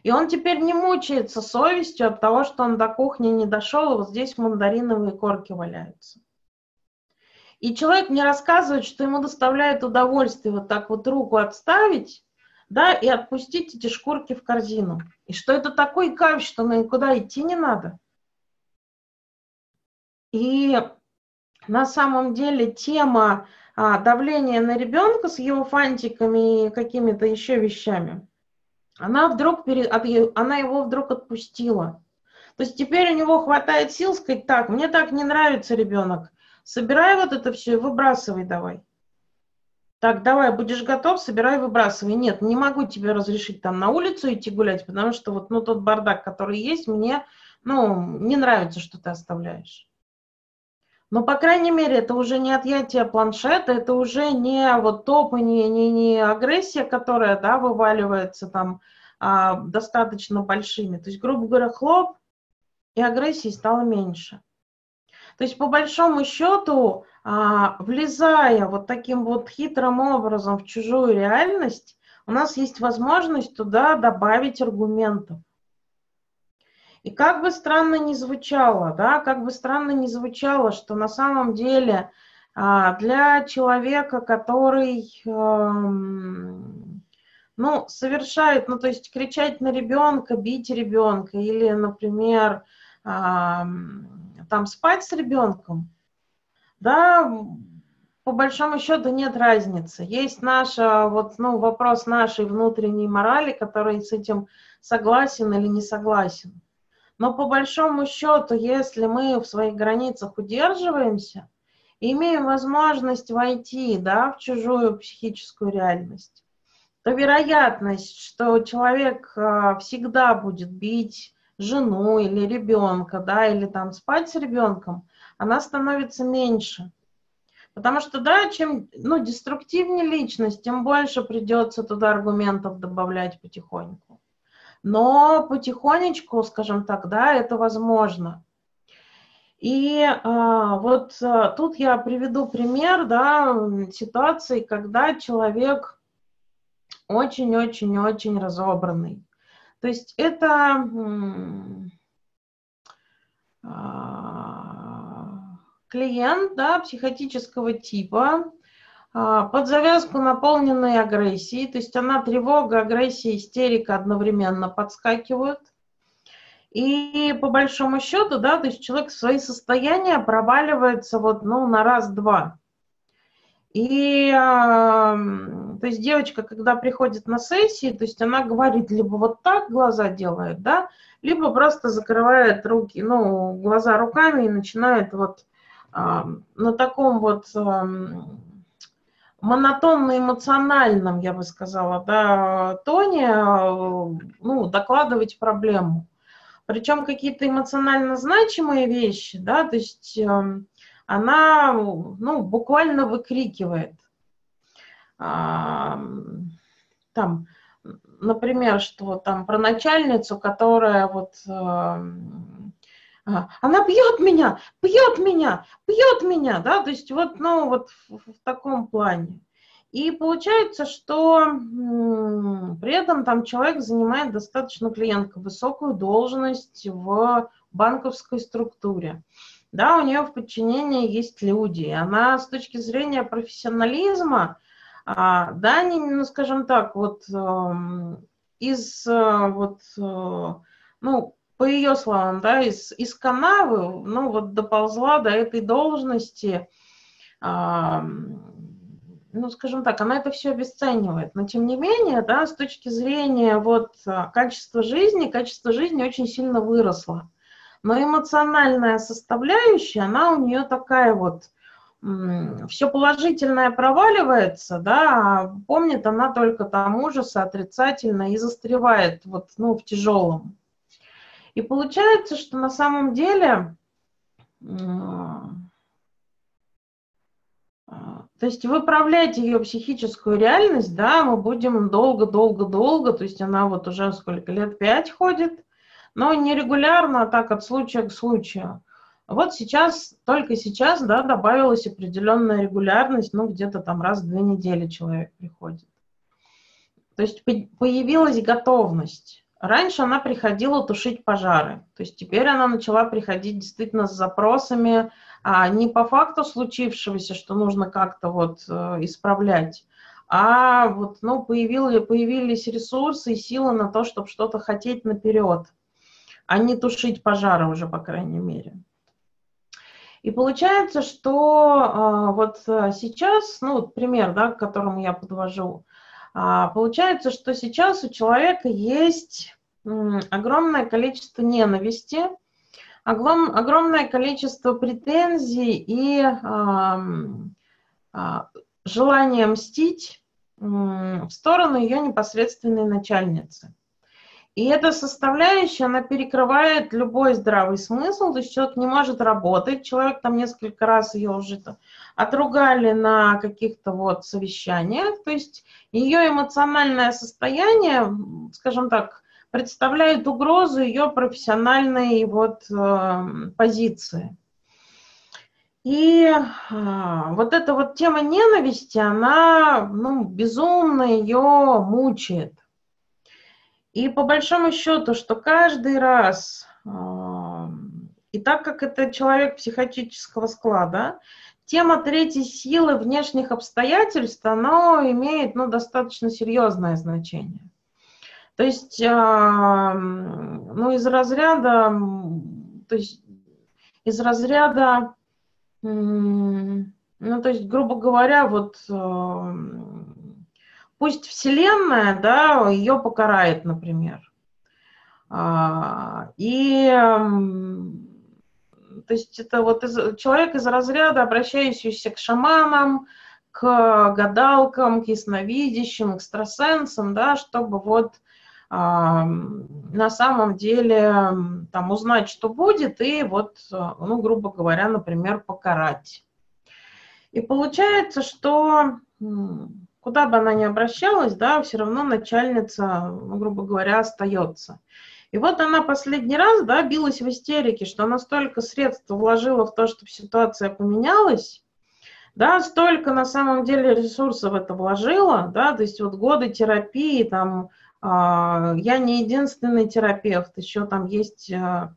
И он теперь не мучается совестью от того, что он до кухни не дошел, и вот здесь мандариновые корки валяются. И человек мне рассказывает, что ему доставляет удовольствие вот так вот руку отставить, да, и отпустить эти шкурки в корзину. И что это такой кайф, что никуда идти не надо. И на самом деле тема а, давления на ребенка с его фантиками и какими-то еще вещами, она вдруг, пере... она его вдруг отпустила. То есть теперь у него хватает сил сказать, так, мне так не нравится ребенок, собирай вот это все и выбрасывай давай. Так, давай, будешь готов, собирай, выбрасывай. Нет, не могу тебе разрешить там на улицу идти гулять, потому что вот ну, тот бардак, который есть, мне ну, не нравится, что ты оставляешь. Но, по крайней мере, это уже не отъятие планшета, это уже не вот топ и не, не, не агрессия, которая, да, вываливается там а, достаточно большими. То есть, грубо говоря, хлоп, и агрессии стало меньше. То есть, по большому счету, а, влезая вот таким вот хитрым образом в чужую реальность, у нас есть возможность туда добавить аргументов. И как бы странно ни звучало, да, как бы странно ни звучало, что на самом деле а, для человека, который, эм, ну, совершает, ну, то есть кричать на ребенка, бить ребенка или, например, там спать с ребенком, да, по большому счету нет разницы. Есть наша, вот, ну, вопрос нашей внутренней морали, который с этим согласен или не согласен. Но по большому счету, если мы в своих границах удерживаемся, имеем возможность войти да, в чужую психическую реальность, то вероятность, что человек а, всегда будет бить жену или ребенка, да, или там спать с ребенком, она становится меньше. Потому что, да, чем ну, деструктивнее личность, тем больше придется туда аргументов добавлять потихоньку но потихонечку, скажем так, да, это возможно. И а, вот а, тут я приведу пример да, ситуации, когда человек очень-очень-очень разобранный. То есть это а, клиент да, психотического типа, под завязку наполненной агрессией, то есть она тревога, агрессия, истерика одновременно подскакивают. И по большому счету, да, то есть человек в свои состояния проваливается вот, ну, на раз-два. И, то есть девочка, когда приходит на сессии, то есть она говорит, либо вот так глаза делает, да, либо просто закрывает руки, ну, глаза руками и начинает вот на таком вот монотонно-эмоциональном, я бы сказала, да, тоне ну, докладывать проблему. Причем какие-то эмоционально значимые вещи, да, то есть э, она ну, буквально выкрикивает. А, там, например, что там про начальницу, которая вот э, она бьет меня, бьет меня, бьет меня, да, то есть вот, ну, вот в, в таком плане. И получается, что при этом там человек занимает достаточно клиентка высокую должность в банковской структуре. Да, у нее в подчинении есть люди. Она с точки зрения профессионализма, а, да, не, ну, скажем так, вот э, из э, вот, э, ну, по ее словам, да, из, из канавы, ну, вот доползла до этой должности, а, ну, скажем так, она это все обесценивает. Но, тем не менее, да, с точки зрения вот качества жизни, качество жизни очень сильно выросло. Но эмоциональная составляющая, она у нее такая вот, все положительное проваливается, да, а помнит она только там ужасы отрицательно и застревает вот, ну, в тяжелом. И получается, что на самом деле, а, то есть выправлять ее психическую реальность, да, мы будем долго-долго-долго, то есть она вот уже сколько лет, пять ходит, но не регулярно, а так от случая к случаю. Вот сейчас, только сейчас, да, добавилась определенная регулярность, ну, где-то там раз в две недели человек приходит. То есть появилась готовность. Раньше она приходила тушить пожары. То есть теперь она начала приходить действительно с запросами, а не по факту случившегося, что нужно как-то вот э, исправлять, а вот, ну, появились, появились ресурсы и силы на то, чтобы что-то хотеть наперед, а не тушить пожары уже, по крайней мере. И получается, что а, вот а, сейчас, ну, пример, да, к которому я подвожу, получается, что сейчас у человека есть огромное количество ненависти, огром, огромное количество претензий и а, а, желание мстить в сторону ее непосредственной начальницы. И эта составляющая, она перекрывает любой здравый смысл, то есть человек не может работать, человек там несколько раз ее уже -то отругали на каких-то вот совещаниях, то есть ее эмоциональное состояние, скажем так, представляет угрозу ее профессиональной вот э, позиции. И э, вот эта вот тема ненависти, она ну, безумно ее мучает. И по большому счету, что каждый раз, и так как это человек психотического склада, тема третьей силы внешних обстоятельств, она имеет ну, достаточно серьезное значение. То есть, ну, из разряда, то есть, из разряда, ну, то есть, грубо говоря, вот пусть Вселенная, да, ее покарает, например. А, и то есть это вот из, человек из разряда, обращающийся к шаманам, к гадалкам, к ясновидящим, экстрасенсам, да, чтобы вот а, на самом деле там узнать, что будет, и вот, ну, грубо говоря, например, покарать. И получается, что куда бы она ни обращалась, да, все равно начальница, ну, грубо говоря, остается. И вот она последний раз, да, билась в истерике, что она столько средств вложила в то, чтобы ситуация поменялась, да, столько на самом деле ресурсов это вложила, да, то есть вот годы терапии, там, э, я не единственный терапевт, еще там есть э,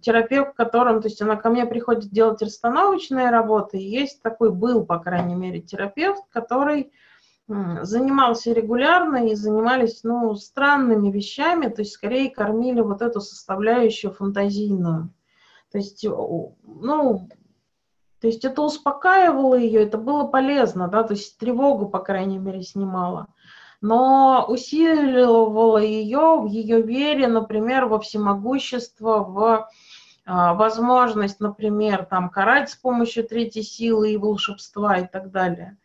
терапевт, которым, то есть она ко мне приходит делать расстановочные работы, и есть такой был, по крайней мере, терапевт, который занимался регулярно и занимались, ну, странными вещами, то есть скорее кормили вот эту составляющую фантазийную. То есть, ну, то есть это успокаивало ее, это было полезно, да, то есть тревогу, по крайней мере, снимало. Но усиливало ее в ее вере, например, во всемогущество, в а, возможность, например, там, карать с помощью третьей силы и волшебства и так далее.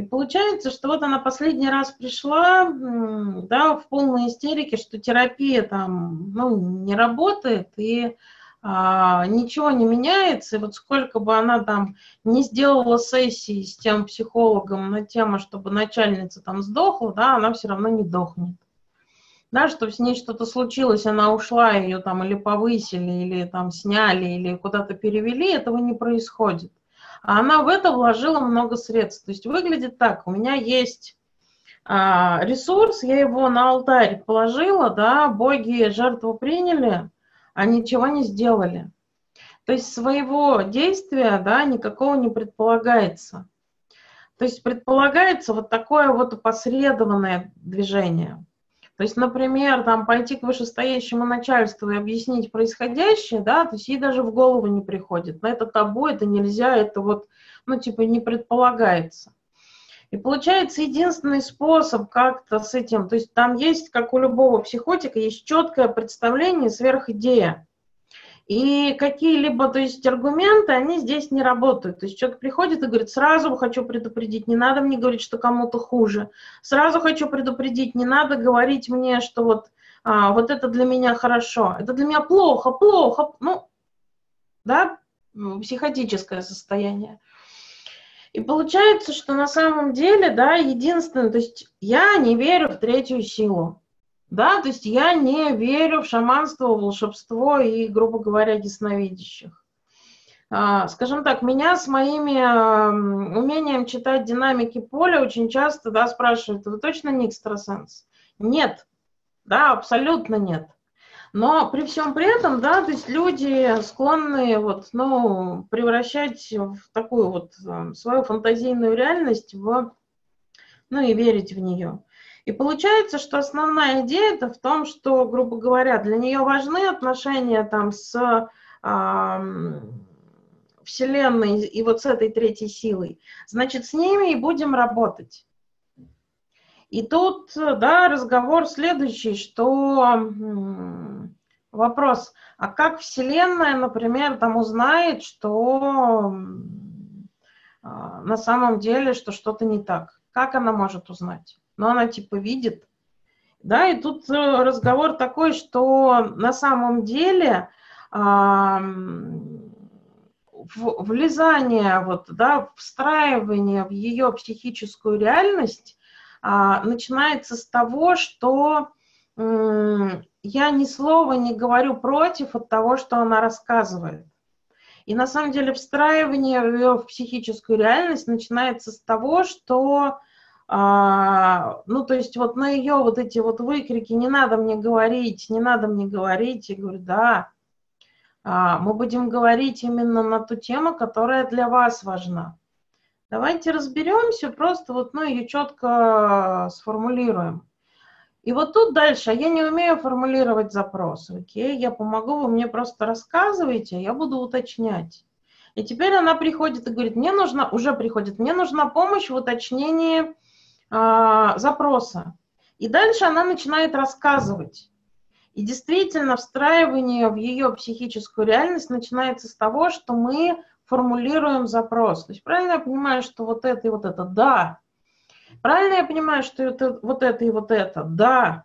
И получается, что вот она последний раз пришла, да, в полной истерике, что терапия там, ну, не работает, и а, ничего не меняется, и вот сколько бы она там не сделала сессии с тем психологом на тему, чтобы начальница там сдохла, да, она все равно не дохнет. Да, что с ней что-то случилось, она ушла, ее там или повысили, или там сняли, или куда-то перевели, этого не происходит а она в это вложила много средств. То есть выглядит так, у меня есть а, ресурс, я его на алтарь положила, да, боги жертву приняли, а ничего не сделали. То есть своего действия, да, никакого не предполагается. То есть предполагается вот такое вот опосредованное движение. То есть, например, там пойти к вышестоящему начальству и объяснить происходящее, да, то есть ей даже в голову не приходит. На это табу, это нельзя, это вот, ну, типа, не предполагается. И получается единственный способ как-то с этим, то есть там есть, как у любого психотика, есть четкое представление, сверхидея. И какие-либо, то есть аргументы, они здесь не работают. То есть человек приходит и говорит, сразу хочу предупредить, не надо мне говорить, что кому-то хуже. Сразу хочу предупредить, не надо говорить мне, что вот, а, вот это для меня хорошо, это для меня плохо, плохо. Ну, да, психотическое состояние. И получается, что на самом деле, да, единственное, то есть я не верю в третью силу. Да, то есть я не верю в шаманство, волшебство и, грубо говоря, ясновидящих. А, скажем так, меня с моими умением читать динамики поля очень часто да, спрашивают, вы точно не экстрасенс? Нет, да, абсолютно нет. Но при всем при этом, да, то есть люди склонны вот, ну, превращать в такую вот свою фантазийную реальность в, ну, и верить в нее. И получается, что основная идея это в том, что, грубо говоря, для нее важны отношения там с э, Вселенной и вот с этой третьей силой. Значит, с ними и будем работать. И тут, да, разговор следующий, что вопрос, а как Вселенная, например, там узнает, что а, на самом деле, что что-то не так? Как она может узнать? Но она типа видит. Да, и тут э, разговор такой, что на самом деле а, влезание, вот, да, встраивание в ее психическую реальность а, начинается с того, что я ни слова не говорю против от того, что она рассказывает. И на самом деле встраивание в ее психическую реальность начинается с того, что а, ну, то есть вот на ее вот эти вот выкрики «не надо мне говорить, не надо мне говорить», я говорю, да, а, мы будем говорить именно на ту тему, которая для вас важна. Давайте разберемся, просто вот, ну, ее четко сформулируем. И вот тут дальше, я не умею формулировать запрос, окей, я помогу, вы мне просто рассказывайте, я буду уточнять. И теперь она приходит и говорит, мне нужна, уже приходит, мне нужна помощь в уточнении а, запроса. И дальше она начинает рассказывать. И действительно, встраивание в ее психическую реальность начинается с того, что мы формулируем запрос. То есть правильно я понимаю, что вот это и вот это? Да. Правильно я понимаю, что это, вот это и вот это? Да.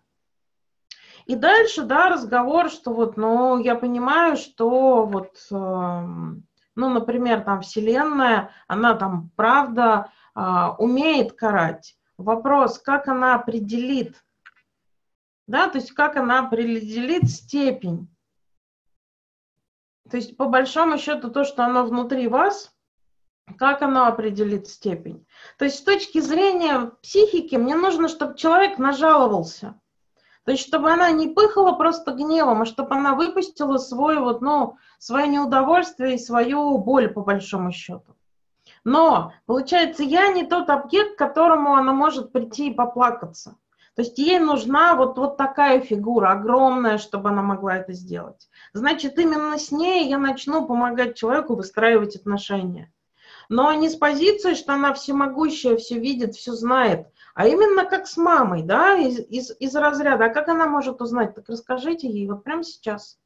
И дальше, да, разговор, что вот, ну, я понимаю, что вот, э, ну, например, там Вселенная, она там, правда, э, умеет карать. Вопрос, как она определит, да, то есть как она определит степень. То есть по большому счету то, что оно внутри вас, как оно определит степень. То есть с точки зрения психики мне нужно, чтобы человек нажаловался. То есть, чтобы она не пыхала просто гневом, а чтобы она выпустила свой вот, ну, свое неудовольствие и свою боль, по большому счету. Но, получается, я не тот объект, к которому она может прийти и поплакаться. То есть ей нужна вот, вот такая фигура, огромная, чтобы она могла это сделать. Значит, именно с ней я начну помогать человеку выстраивать отношения. Но не с позиции, что она всемогущая, все видит, все знает, а именно как с мамой, да, из, из, из разряда. А как она может узнать? Так расскажите ей вот прямо сейчас.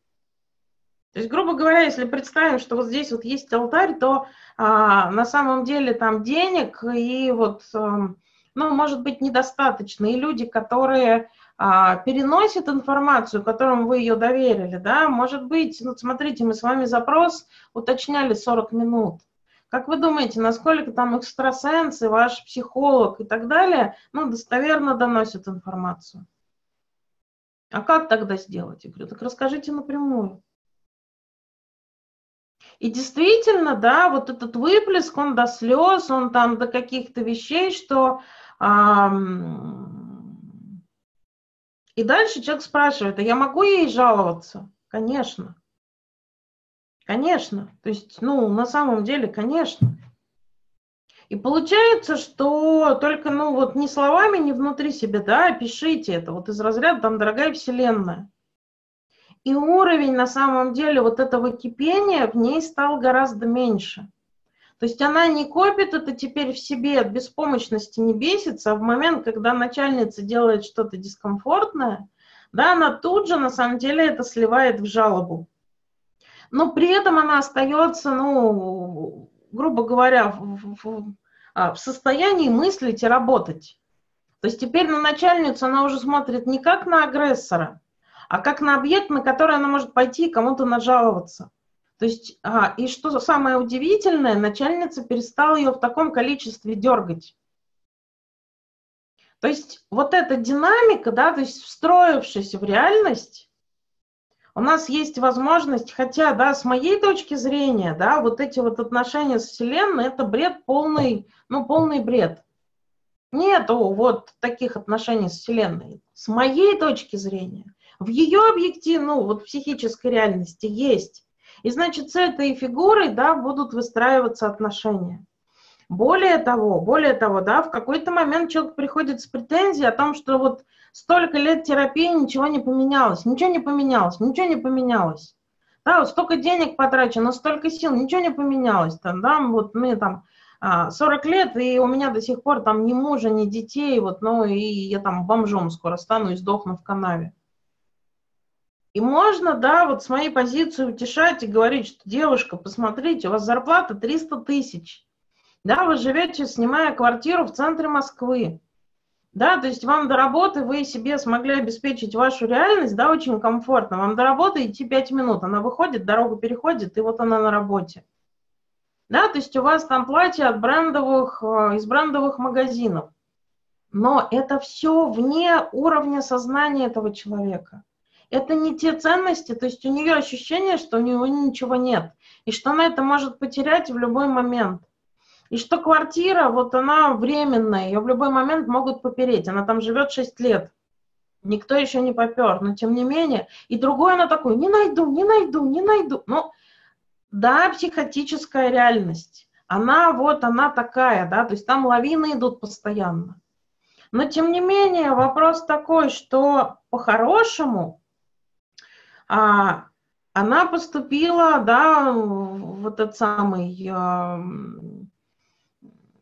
То есть, грубо говоря, если представим, что вот здесь вот есть алтарь, то а, на самом деле там денег и вот, а, ну, может быть, недостаточно. И люди, которые а, переносят информацию, которым вы ее доверили, да, может быть, ну, смотрите, мы с вами запрос уточняли 40 минут. Как вы думаете, насколько там экстрасенсы, ваш психолог и так далее, ну, достоверно доносят информацию? А как тогда сделать? Я говорю, так расскажите напрямую. И действительно, да, вот этот выплеск, он до слез, он там до каких-то вещей, что... Эм... И дальше человек спрашивает, а я могу ей жаловаться? Конечно. Конечно. То есть, ну, на самом деле, конечно. И получается, что только, ну, вот не словами, не внутри себя, да, пишите это, вот из разряда, там, дорогая вселенная. И уровень на самом деле вот этого кипения в ней стал гораздо меньше. То есть она не копит это теперь в себе, от беспомощности не бесится, а в момент, когда начальница делает что-то дискомфортное, да, она тут же на самом деле это сливает в жалобу. но при этом она остается, ну, грубо говоря, в, в, а, в состоянии мыслить и работать. То есть теперь на начальницу она уже смотрит не как на агрессора, а как на объект, на который она может пойти и кому-то нажаловаться. То есть, а, и что самое удивительное, начальница перестала ее в таком количестве дергать. То есть вот эта динамика, да, то есть встроившись в реальность, у нас есть возможность, хотя, да, с моей точки зрения, да, вот эти вот отношения с Вселенной, это бред полный, ну, полный бред. Нету вот таких отношений с Вселенной. С моей точки зрения, в ее объективе, ну, вот психической реальности есть. И, значит, с этой фигурой, да, будут выстраиваться отношения. Более того, более того, да, в какой-то момент человек приходит с претензией о том, что вот столько лет терапии, ничего не поменялось, ничего не поменялось, ничего не поменялось. Да, вот столько денег потрачено, столько сил, ничего не поменялось. Там, да, вот мне там 40 а, лет, и у меня до сих пор там ни мужа, ни детей, вот, ну, и я там бомжом скоро стану и сдохну в канаве. И можно, да, вот с моей позиции утешать и говорить, что девушка, посмотрите, у вас зарплата 300 тысяч. Да, вы живете, снимая квартиру в центре Москвы. Да, то есть вам до работы вы себе смогли обеспечить вашу реальность, да, очень комфортно. Вам до работы идти 5 минут. Она выходит, дорогу переходит, и вот она на работе. Да, то есть у вас там платье от брендовых, э, из брендовых магазинов. Но это все вне уровня сознания этого человека. Это не те ценности, то есть у нее ощущение, что у нее ничего нет, и что она это может потерять в любой момент. И что квартира, вот она временная, ее в любой момент могут попереть. Она там живет 6 лет. Никто еще не попер, но тем не менее. И другой она такой, не найду, не найду, не найду. Ну, да, психотическая реальность. Она вот, она такая, да, то есть там лавины идут постоянно. Но тем не менее вопрос такой, что по-хорошему а, она поступила, да, вот этот самый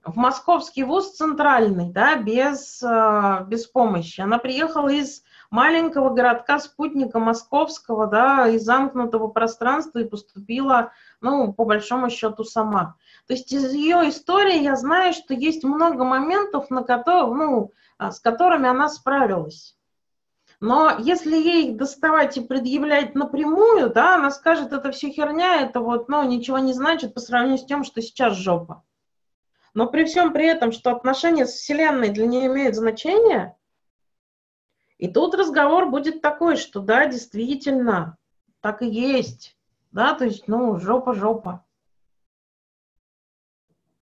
в московский вуз центральный, да, без, э, без помощи. Она приехала из маленького городка спутника московского, да, из замкнутого пространства и поступила, ну, по большому счету, сама. То есть из ее истории я знаю, что есть много моментов, на которые, ну, а, с которыми она справилась. Но если ей доставать и предъявлять напрямую, да, она скажет, это все херня, это вот, ну, ничего не значит по сравнению с тем, что сейчас жопа. Но при всем при этом, что отношения с Вселенной для нее имеют значение, и тут разговор будет такой, что да, действительно, так и есть. Да, то есть, ну, жопа-жопа.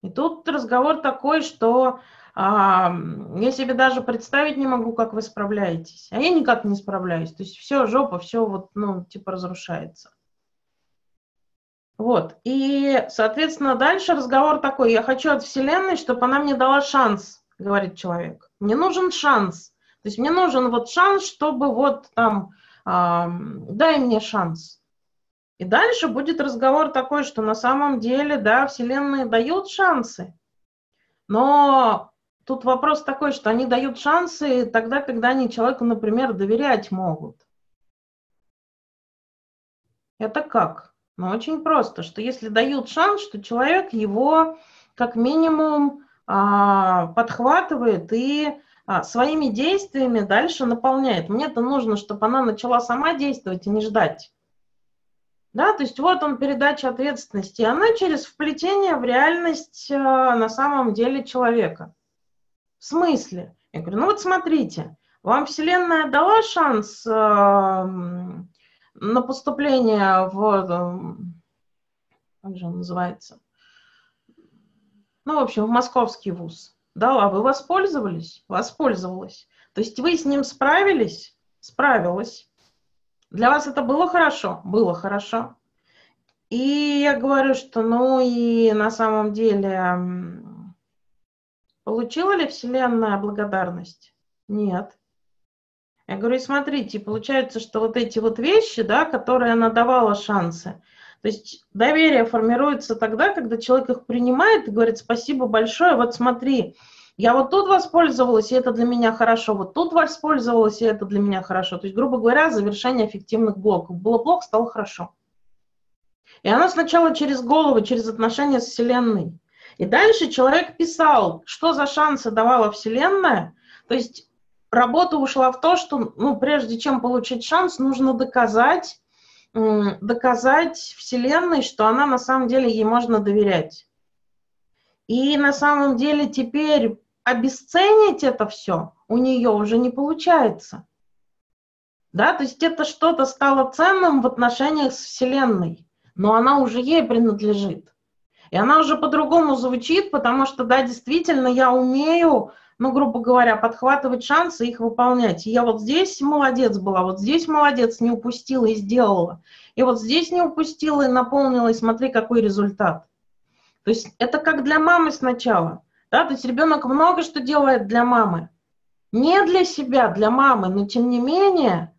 И тут разговор такой, что я себе даже представить не могу, как вы справляетесь. А я никак не справляюсь. То есть все жопа, все вот, ну, типа разрушается. Вот. И, соответственно, дальше разговор такой. Я хочу от Вселенной, чтобы она мне дала шанс, говорит человек. Мне нужен шанс. То есть мне нужен вот шанс, чтобы вот там, э, дай мне шанс. И дальше будет разговор такой, что на самом деле, да, Вселенная дает шансы. Но тут вопрос такой, что они дают шансы тогда, когда они человеку, например, доверять могут. Это как? Ну, очень просто, что если дают шанс, что человек его как минимум а, подхватывает и а, своими действиями дальше наполняет. Мне-то нужно, чтобы она начала сама действовать и не ждать. Да, то есть вот он передача ответственности, она через вплетение в реальность а, на самом деле человека. В смысле? Я говорю, ну вот смотрите, вам Вселенная дала шанс а, на поступление в, как же он называется, ну, в общем, в московский вуз. Да, а вы воспользовались? Воспользовалась. То есть вы с ним справились? Справилась. Для вас это было хорошо? Было хорошо. И я говорю, что ну и на самом деле получила ли Вселенная благодарность? Нет. Я говорю, смотрите, получается, что вот эти вот вещи, да, которые она давала шансы, то есть доверие формируется тогда, когда человек их принимает и говорит, спасибо большое, вот смотри, я вот тут воспользовалась, и это для меня хорошо, вот тут воспользовалась, и это для меня хорошо. То есть, грубо говоря, завершение эффективных блоков. Было плохо, стало хорошо. И оно сначала через голову, через отношения с Вселенной. И дальше человек писал, что за шансы давала Вселенная. То есть работа ушла в то, что ну, прежде чем получить шанс, нужно доказать, доказать Вселенной, что она на самом деле ей можно доверять. И на самом деле теперь обесценить это все у нее уже не получается. Да, то есть это что-то стало ценным в отношениях с Вселенной, но она уже ей принадлежит. И она уже по-другому звучит, потому что, да, действительно, я умею, ну, грубо говоря, подхватывать шансы их выполнять. И я вот здесь молодец была, вот здесь молодец, не упустила и сделала. И вот здесь не упустила и наполнила, и смотри, какой результат. То есть это как для мамы сначала. Да? То есть ребенок много что делает для мамы. Не для себя, для мамы, но тем не менее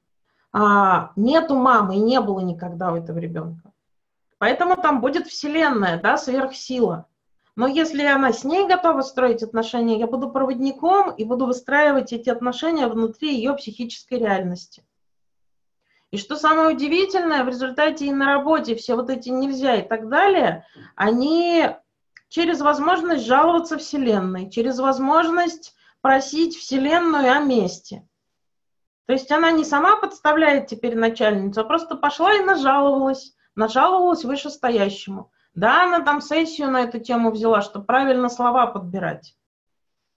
а, нету мамы и не было никогда у этого ребенка. Поэтому там будет вселенная, да, сверхсила. Но если она с ней готова строить отношения, я буду проводником и буду выстраивать эти отношения внутри ее психической реальности. И что самое удивительное, в результате и на работе все вот эти нельзя и так далее, они через возможность жаловаться Вселенной, через возможность просить Вселенную о месте. То есть она не сама подставляет теперь начальницу, а просто пошла и нажаловалась, нажаловалась вышестоящему. Да, она там сессию на эту тему взяла, чтобы правильно слова подбирать.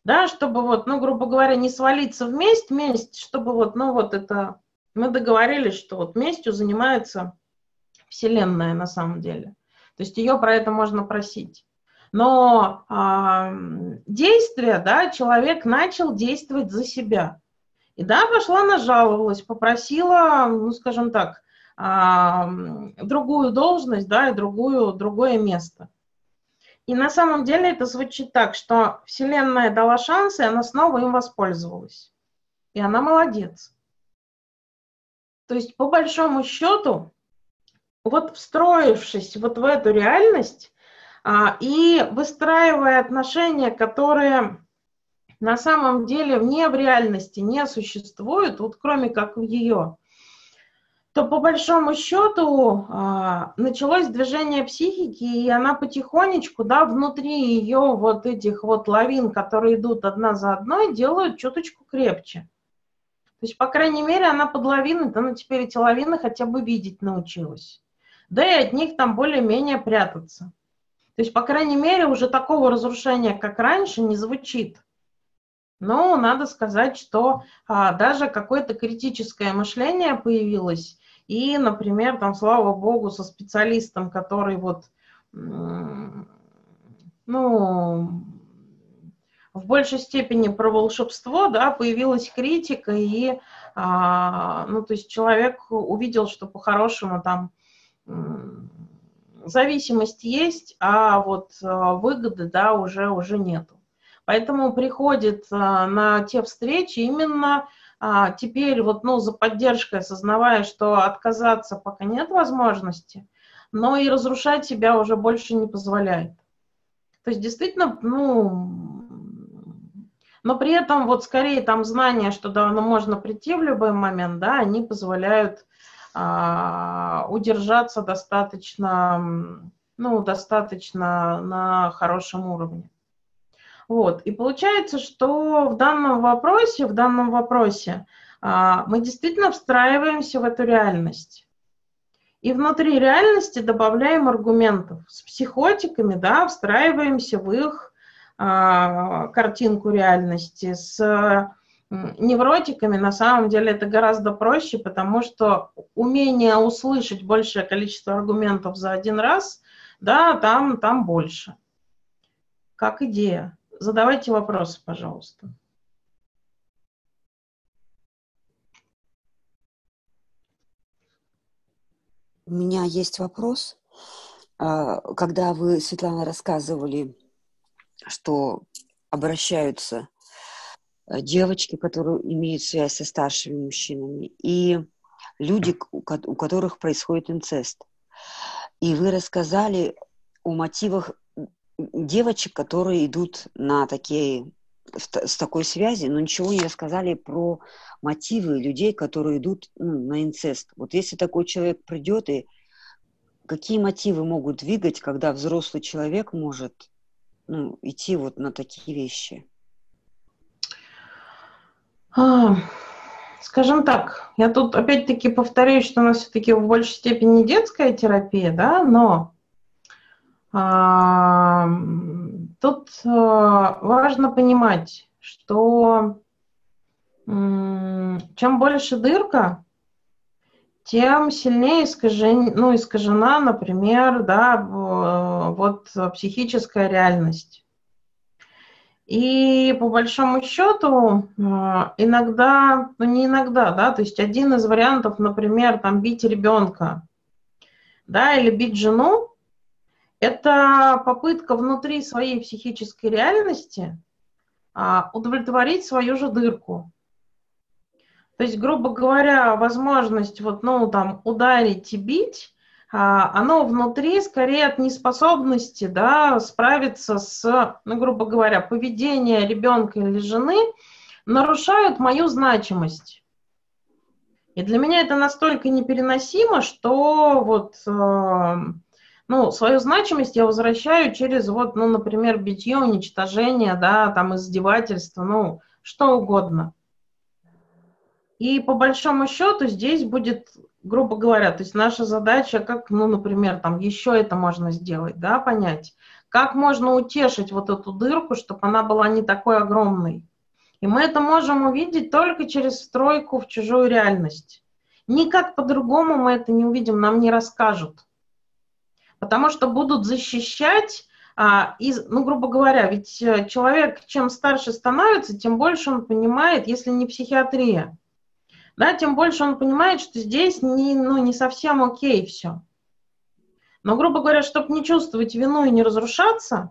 Да, чтобы вот, ну, грубо говоря, не свалиться в месть, месть, чтобы вот, ну, вот это мы договорились, что вот местью занимается Вселенная на самом деле. То есть ее про это можно просить. Но э, действие, да, человек начал действовать за себя. И да, пошла, нажаловалась, попросила, ну, скажем так, другую должность, да, и другую, другое место. И на самом деле это звучит так, что Вселенная дала шанс, и она снова им воспользовалась. И она молодец. То есть, по большому счету, вот встроившись вот в эту реальность а, и выстраивая отношения, которые на самом деле вне в реальности не существуют, вот кроме как в ее, то по большому счету а, началось движение психики, и она потихонечку, да, внутри ее вот этих вот лавин, которые идут одна за одной, делают чуточку крепче. То есть, по крайней мере, она под лавиной, да, ну теперь эти лавины хотя бы видеть научилась. Да и от них там более-менее прятаться. То есть, по крайней мере, уже такого разрушения, как раньше, не звучит. Но надо сказать, что а, даже какое-то критическое мышление появилось. И, например, там, слава богу, со специалистом, который вот, ну, в большей степени про волшебство, да, появилась критика, и, а, ну, то есть человек увидел, что по-хорошему там зависимость есть, а вот а, выгоды, да, уже, уже нету. Поэтому приходит а, на те встречи именно а, теперь вот, ну, за поддержкой, осознавая, что отказаться пока нет возможности, но и разрушать себя уже больше не позволяет. То есть действительно, ну, но при этом вот скорее там знания, что давно можно прийти в любой момент, да, они позволяют а, удержаться достаточно, ну, достаточно на хорошем уровне. Вот. И получается, что в данном вопросе, в данном вопросе а, мы действительно встраиваемся в эту реальность. И внутри реальности добавляем аргументов. С психотиками, да, встраиваемся в их а, картинку реальности. С невротиками на самом деле это гораздо проще, потому что умение услышать большее количество аргументов за один раз, да, там, там больше. Как идея. Задавайте вопросы, пожалуйста. У меня есть вопрос. А, когда вы, Светлана, рассказывали что обращаются э, девочки, которые имеют связь со старшими мужчинами, и люди, у которых происходит инцест. И вы рассказали о мотивах девочек, которые идут на такие с такой связи, но ничего не рассказали про мотивы людей, которые идут ну, на инцест. Вот если такой человек придет и какие мотивы могут двигать, когда взрослый человек может ну, идти вот на такие вещи? А, скажем так, я тут опять-таки повторюсь, что у нас все-таки в большей степени детская терапия, да, но тут а, важно понимать, что чем больше дырка, тем сильнее искажен, ну, искажена, например, да, вот психическая реальность. И по большому счету а, иногда, ну не иногда, да, то есть один из вариантов, например, там бить ребенка, да, или бить жену, это попытка внутри своей психической реальности а, удовлетворить свою же дырку. То есть, грубо говоря, возможность вот, ну, там, ударить и бить, а, оно внутри скорее от неспособности, да, справиться с, ну, грубо говоря, поведение ребенка или жены нарушают мою значимость. И для меня это настолько непереносимо, что вот, ну, свою значимость я возвращаю через вот, ну, например, битье, уничтожение, да, там, издевательство, ну, что угодно. И по большому счету здесь будет, грубо говоря, то есть наша задача, как, ну, например, там еще это можно сделать, да, понять, как можно утешить вот эту дырку, чтобы она была не такой огромной. И мы это можем увидеть только через стройку в чужую реальность. Никак по-другому мы это не увидим, нам не расскажут. Потому что будут защищать, а, из, ну, грубо говоря, ведь э, человек, чем старше становится, тем больше он понимает, если не психиатрия, да, тем больше он понимает, что здесь не, ну, не совсем окей все. Но, грубо говоря, чтобы не чувствовать вину и не разрушаться,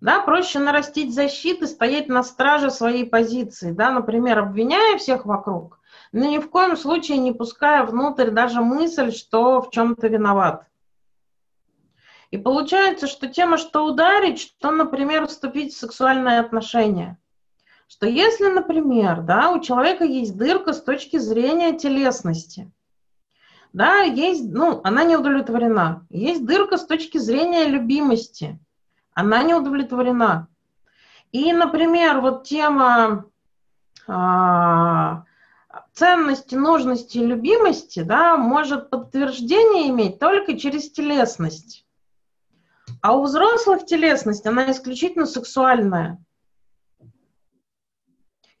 да, проще нарастить защиты, стоять на страже своей позиции, да, например, обвиняя всех вокруг, но ни в коем случае не пуская внутрь даже мысль, что в чем-то виноват. И получается, что тема, что ударить, что, например, вступить в сексуальные отношения что если, например, да, у человека есть дырка с точки зрения телесности, да, есть, ну, она не удовлетворена. Есть дырка с точки зрения любимости, она не удовлетворена. И, например, вот тема а, ценности, нужности, любимости, да, может подтверждение иметь только через телесность. А у взрослых телесность, она исключительно сексуальная.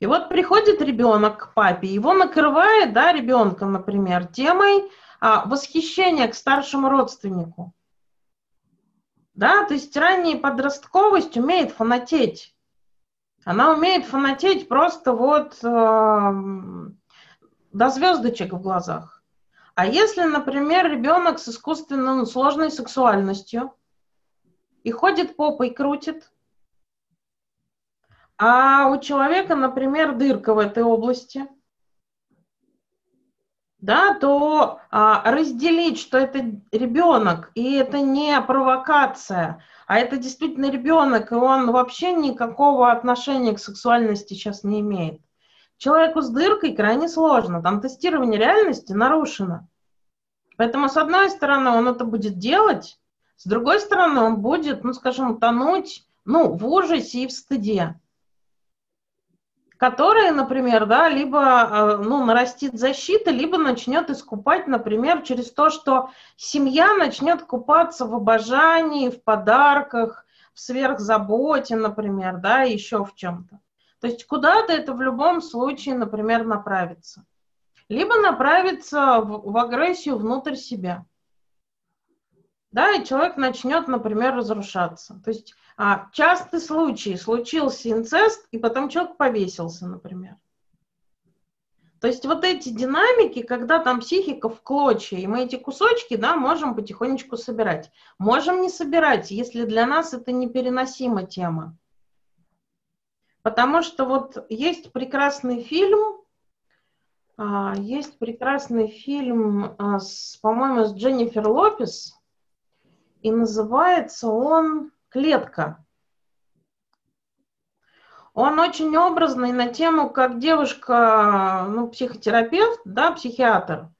И вот приходит ребенок к папе, его накрывает, да, ребенка, например, темой а, восхищения к старшему родственнику. Да, то есть ранняя подростковость умеет фанатеть. Она умеет фанатеть просто вот э, до звездочек в глазах. А если, например, ребенок с искусственной сложной сексуальностью и ходит попой крутит, а у человека, например, дырка в этой области, да, то а, разделить, что это ребенок, и это не провокация, а это действительно ребенок, и он вообще никакого отношения к сексуальности сейчас не имеет. Человеку с дыркой крайне сложно, там тестирование реальности нарушено. Поэтому, с одной стороны, он это будет делать, с другой стороны, он будет, ну, скажем, тонуть ну, в ужасе и в стыде которые, например, да, либо э, ну, нарастит защита, либо начнет искупать, например, через то, что семья начнет купаться в обожании, в подарках, в сверхзаботе, например, да, еще в чем-то. То есть куда-то это в любом случае, например, направится. Либо направится в, в агрессию внутрь себя. Да, и человек начнет, например, разрушаться. То есть а, частый случай, случился инцест, и потом человек повесился, например. То есть вот эти динамики, когда там психика в клочья, и мы эти кусочки, да, можем потихонечку собирать. Можем не собирать, если для нас это непереносима тема. Потому что вот есть прекрасный фильм, а, есть прекрасный фильм, а, с, по-моему, с Дженнифер Лопес, и называется он клетка. Он очень образный на тему, как девушка, ну, психотерапевт, да, психиатр,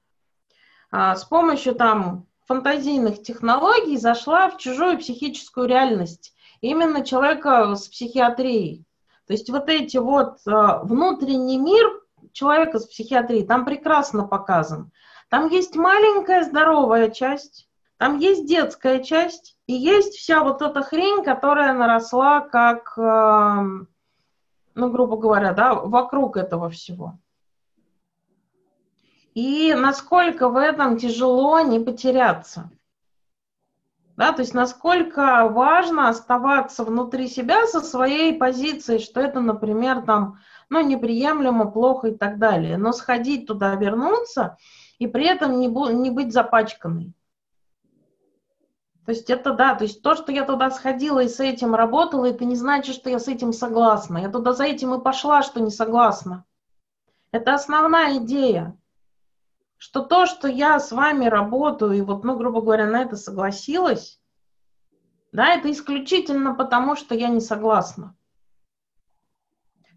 а, с помощью там фантазийных технологий зашла в чужую психическую реальность, именно человека с психиатрией. То есть вот эти вот э, внутренний мир человека с психиатрией там прекрасно показан. Там есть маленькая здоровая часть, там есть детская часть, и есть вся вот эта хрень, которая наросла как, э, ну, грубо говоря, да, вокруг этого всего. И насколько в этом тяжело не потеряться. Да, то есть насколько важно оставаться внутри себя со своей позицией, что это, например, там, ну, неприемлемо, плохо и так далее. Но сходить туда, вернуться и при этом не, бу- не быть запачканной. То есть это да, то есть то, что я туда сходила и с этим работала, это не значит, что я с этим согласна. Я туда за этим и пошла, что не согласна. Это основная идея что то, что я с вами работаю, и вот, ну, грубо говоря, на это согласилась, да, это исключительно потому, что я не согласна.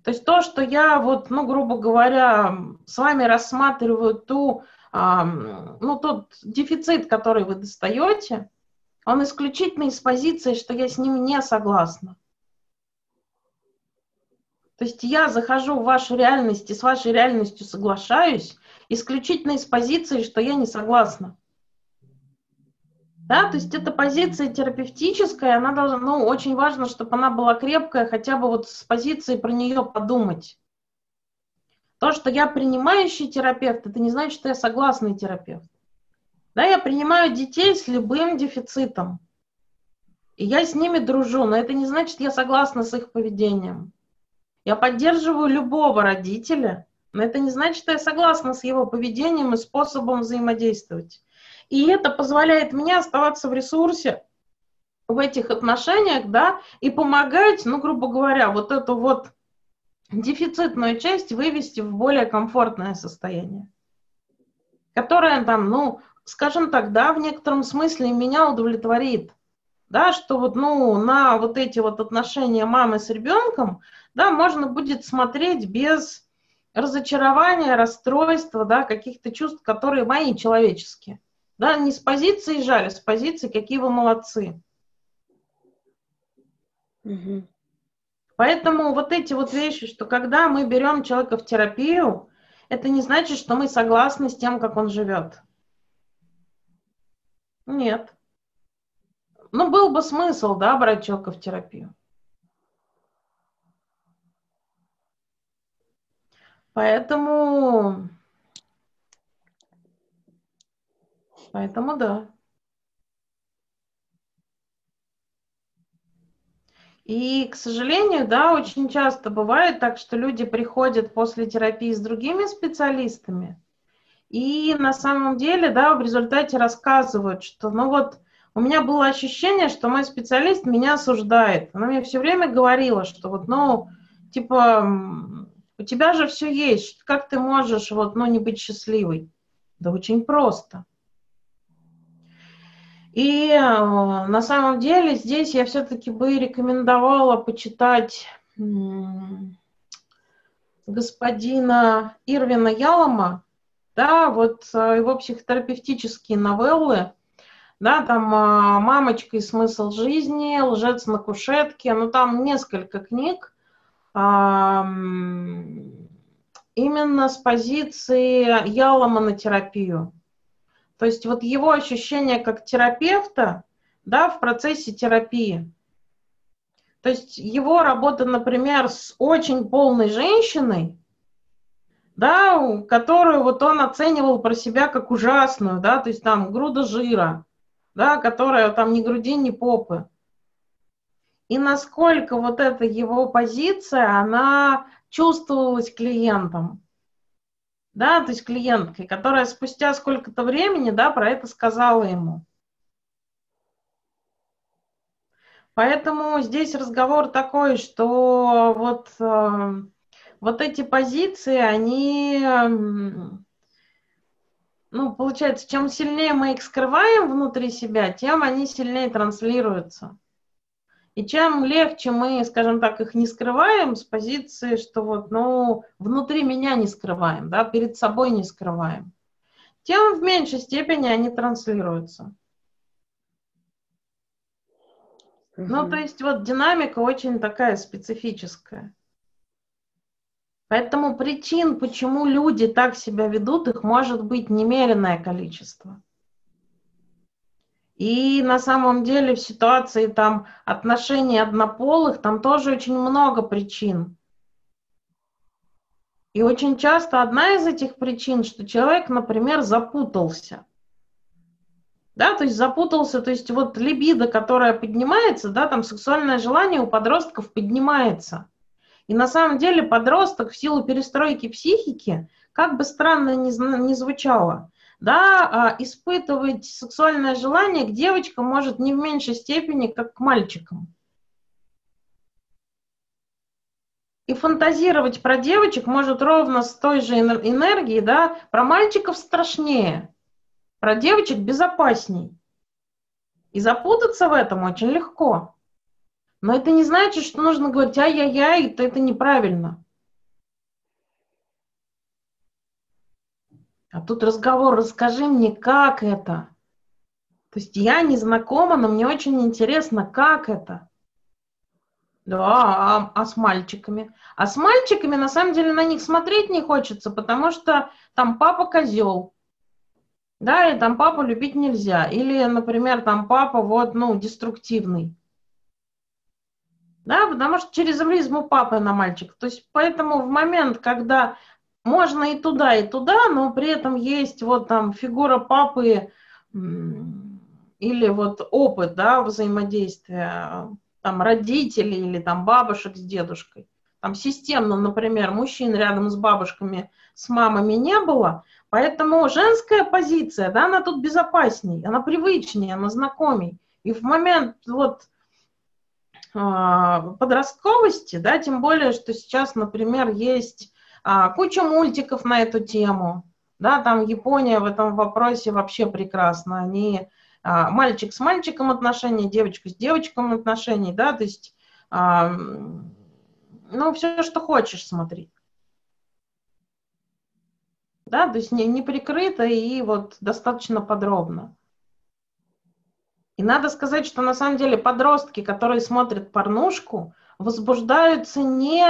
То есть то, что я вот, ну, грубо говоря, с вами рассматриваю ту, ну, тот дефицит, который вы достаете, он исключительно из позиции, что я с ним не согласна. То есть я захожу в вашу реальность и с вашей реальностью соглашаюсь, исключительно из позиции, что я не согласна. Да, то есть эта позиция терапевтическая, она должна, ну, очень важно, чтобы она была крепкая, хотя бы вот с позиции про нее подумать. То, что я принимающий терапевт, это не значит, что я согласный терапевт. Да, я принимаю детей с любым дефицитом. И я с ними дружу, но это не значит, я согласна с их поведением. Я поддерживаю любого родителя, но это не значит, что я согласна с его поведением и способом взаимодействовать. И это позволяет мне оставаться в ресурсе в этих отношениях, да, и помогать, ну, грубо говоря, вот эту вот дефицитную часть вывести в более комфортное состояние, которое там, ну, скажем так, да, в некотором смысле меня удовлетворит, да, что вот, ну, на вот эти вот отношения мамы с ребенком, да, можно будет смотреть без разочарования, расстройства, да, каких-то чувств, которые мои человеческие. Да, не с позиции жаль, а с позиции какие вы молодцы. Угу. Поэтому вот эти вот вещи, что когда мы берем человека в терапию, это не значит, что мы согласны с тем, как он живет. Нет. Ну, был бы смысл, да, брать человека в терапию. Поэтому, поэтому да. И, к сожалению, да, очень часто бывает так, что люди приходят после терапии с другими специалистами, и на самом деле, да, в результате рассказывают, что, ну вот, у меня было ощущение, что мой специалист меня осуждает. Она мне все время говорила, что вот, ну, типа, у тебя же все есть. Как ты можешь вот, ну, не быть счастливой? Да очень просто. И э, на самом деле здесь я все-таки бы рекомендовала почитать господина Ирвина Ялома, да, вот э, его психотерапевтические новеллы, да, там э, «Мамочка и смысл жизни», «Лжец на кушетке», ну там несколько книг, именно с позиции на терапию. То есть вот его ощущение как терапевта да, в процессе терапии. То есть его работа, например, с очень полной женщиной, да, которую вот он оценивал про себя как ужасную, да, то есть там груда жира, да, которая там ни груди, ни попы и насколько вот эта его позиция, она чувствовалась клиентом. Да, то есть клиенткой, которая спустя сколько-то времени, да, про это сказала ему. Поэтому здесь разговор такой, что вот, э, вот эти позиции, они, ну, получается, чем сильнее мы их скрываем внутри себя, тем они сильнее транслируются. И чем легче мы, скажем так, их не скрываем с позиции, что вот, ну, внутри меня не скрываем, да, перед собой не скрываем, тем в меньшей степени они транслируются. Ну, то есть вот динамика очень такая специфическая. Поэтому причин, почему люди так себя ведут, их может быть немеренное количество. И на самом деле в ситуации там отношений однополых, там тоже очень много причин. И очень часто одна из этих причин, что человек, например, запутался. Да, то есть запутался, то есть вот либидо, которая поднимается, да, там сексуальное желание у подростков поднимается. И на самом деле подросток в силу перестройки психики, как бы странно ни, ни звучало, да, а, испытывать сексуальное желание к девочкам может не в меньшей степени, как к мальчикам. И фантазировать про девочек может ровно с той же энергией, да, про мальчиков страшнее, про девочек безопасней. И запутаться в этом очень легко. Но это не значит, что нужно говорить ай-яй-яй, это, это неправильно. А тут разговор, расскажи мне, как это. То есть я не знакома, но мне очень интересно, как это. Да, а, а с мальчиками? А с мальчиками, на самом деле, на них смотреть не хочется, потому что там папа козел. Да, и там папу любить нельзя. Или, например, там папа вот, ну, деструктивный. Да, потому что через призму папы на мальчик. То есть поэтому в момент, когда можно и туда, и туда, но при этом есть вот там фигура папы или вот опыт, да, взаимодействия там родителей или там бабушек с дедушкой. Там системно, например, мужчин рядом с бабушками, с мамами не было, поэтому женская позиция, да, она тут безопасней, она привычнее, она знакомей. И в момент вот подростковости, да, тем более, что сейчас, например, есть а, куча мультиков на эту тему, да, там Япония в этом вопросе вообще прекрасна, они а, мальчик с мальчиком отношения, девочка с девочком отношений, да, то есть, а, ну, все, что хочешь, смотри. Да, то есть не, не прикрыто и вот достаточно подробно. И надо сказать, что на самом деле подростки, которые смотрят порнушку, возбуждаются не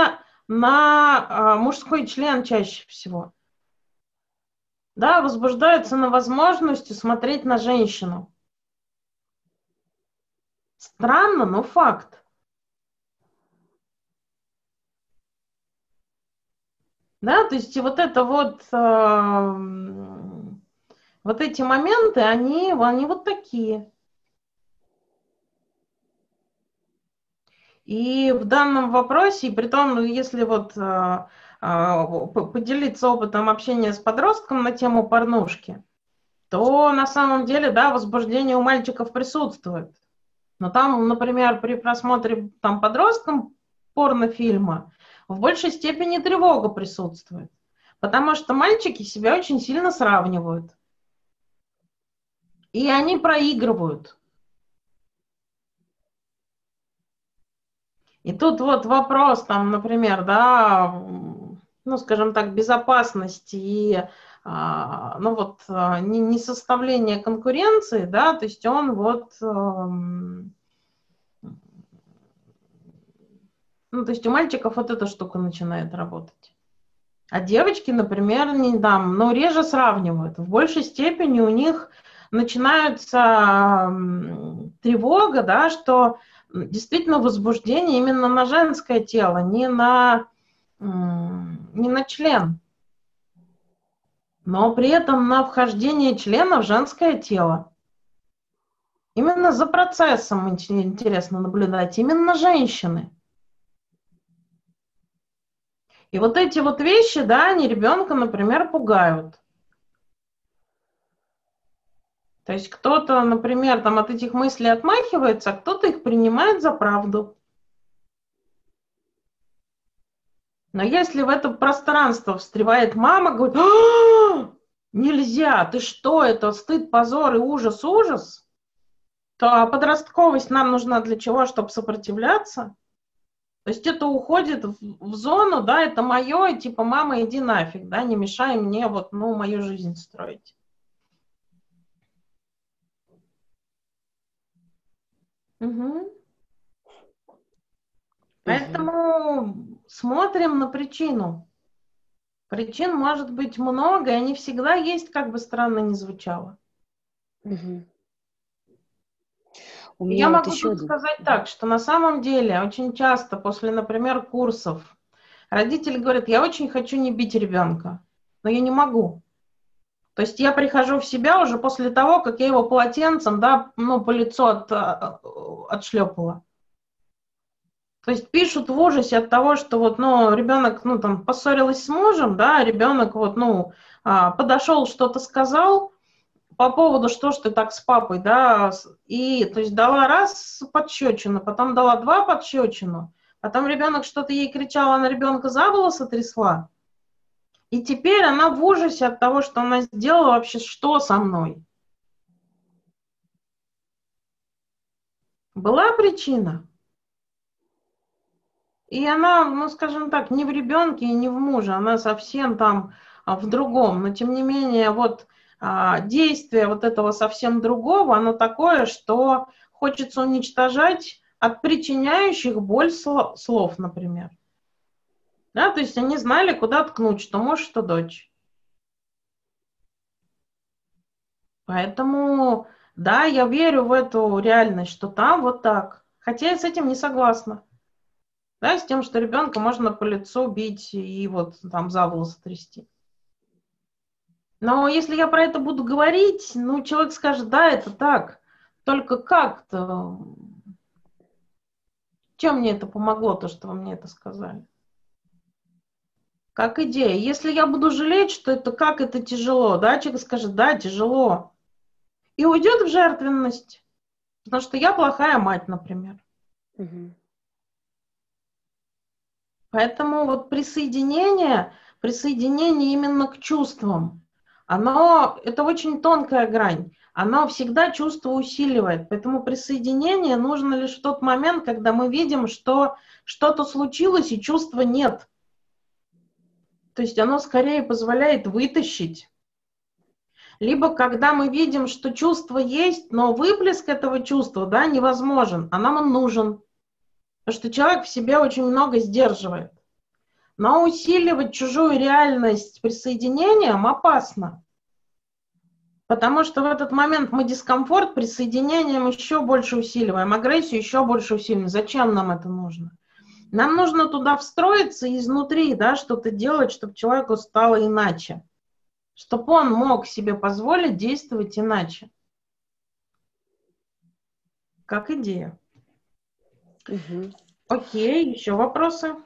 на а, мужской член чаще всего. Да, возбуждаются на возможности смотреть на женщину. Странно, но факт. Да, то есть вот это вот, э, вот эти моменты, они, они вот такие. И в данном вопросе, при том, если вот э, э, поделиться опытом общения с подростком на тему порнушки, то на самом деле, да, возбуждение у мальчиков присутствует. Но там, например, при просмотре там, подростком порнофильма в большей степени тревога присутствует. Потому что мальчики себя очень сильно сравнивают. И они проигрывают. И тут вот вопрос, там, например, да, ну, скажем так, безопасности и а, ну вот а, не, не составление конкуренции, да, то есть он вот, эм, ну, то есть у мальчиков вот эта штука начинает работать. А девочки, например, не там, но реже сравнивают. В большей степени у них начинается тревога, да, что действительно возбуждение именно на женское тело, не на, не на член но при этом на вхождение члена в женское тело. Именно за процессом интересно наблюдать, именно женщины. И вот эти вот вещи, да, они ребенка, например, пугают. То есть кто-то, например, там от этих мыслей отмахивается, а кто-то их принимает за правду. Но если в это пространство встревает мама, говорит, «А, нельзя, ты что, это стыд, позор и ужас, ужас, то подростковость нам нужна для чего? Чтобы сопротивляться. То есть это уходит в, в зону, да, это мое, и типа, мама, иди нафиг, да, не мешай мне вот, ну, мою жизнь строить. Угу. Поэтому смотрим на причину. Причин может быть много, и они всегда есть, как бы странно ни звучало. Угу. У меня Я вот могу еще сказать так, что на самом деле очень часто после, например, курсов родители говорят, я очень хочу не бить ребенка, но я не могу. То есть я прихожу в себя уже после того, как я его полотенцем, да, ну, по лицу от, а, отшлепала. То есть пишут в ужасе от того, что вот, ну, ребенок, ну, там, поссорилась с мужем, да, ребенок вот, ну, а, подошел, что-то сказал по поводу, что ж ты так с папой, да, и, то есть дала раз подщечину, потом дала два подщечину, потом ребенок что-то ей кричал, она ребенка за волосы трясла, и теперь она в ужасе от того, что она сделала вообще, что со мной. Была причина. И она, ну, скажем так, не в ребенке и не в муже, она совсем там а, в другом. Но, тем не менее, вот а, действие вот этого совсем другого, оно такое, что хочется уничтожать от причиняющих боль слов, например. Да, то есть они знали, куда ткнуть, что муж, что дочь. Поэтому, да, я верю в эту реальность, что там вот так. Хотя я с этим не согласна. Да, с тем, что ребенка можно по лицу бить и вот там за волосы трясти. Но если я про это буду говорить, ну, человек скажет, да, это так. Только как-то... Чем мне это помогло, то, что вы мне это сказали? Как идея. Если я буду жалеть, что это как это тяжело, да, человек скажет, да, тяжело, и уйдет в жертвенность, потому что я плохая мать, например. Угу. Поэтому вот присоединение, присоединение именно к чувствам, оно, это очень тонкая грань, оно всегда чувство усиливает. Поэтому присоединение нужно лишь в тот момент, когда мы видим, что что-то случилось и чувства нет. То есть оно скорее позволяет вытащить. Либо когда мы видим, что чувство есть, но выплеск этого чувства да, невозможен, а нам он нужен. Потому что человек в себе очень много сдерживает. Но усиливать чужую реальность присоединением опасно. Потому что в этот момент мы дискомфорт присоединением еще больше усиливаем, агрессию еще больше усиливаем. Зачем нам это нужно? Нам нужно туда встроиться изнутри, да, что-то делать, чтобы человеку стало иначе. Чтобы он мог себе позволить действовать иначе. Как идея. Угу. Окей, еще вопросы?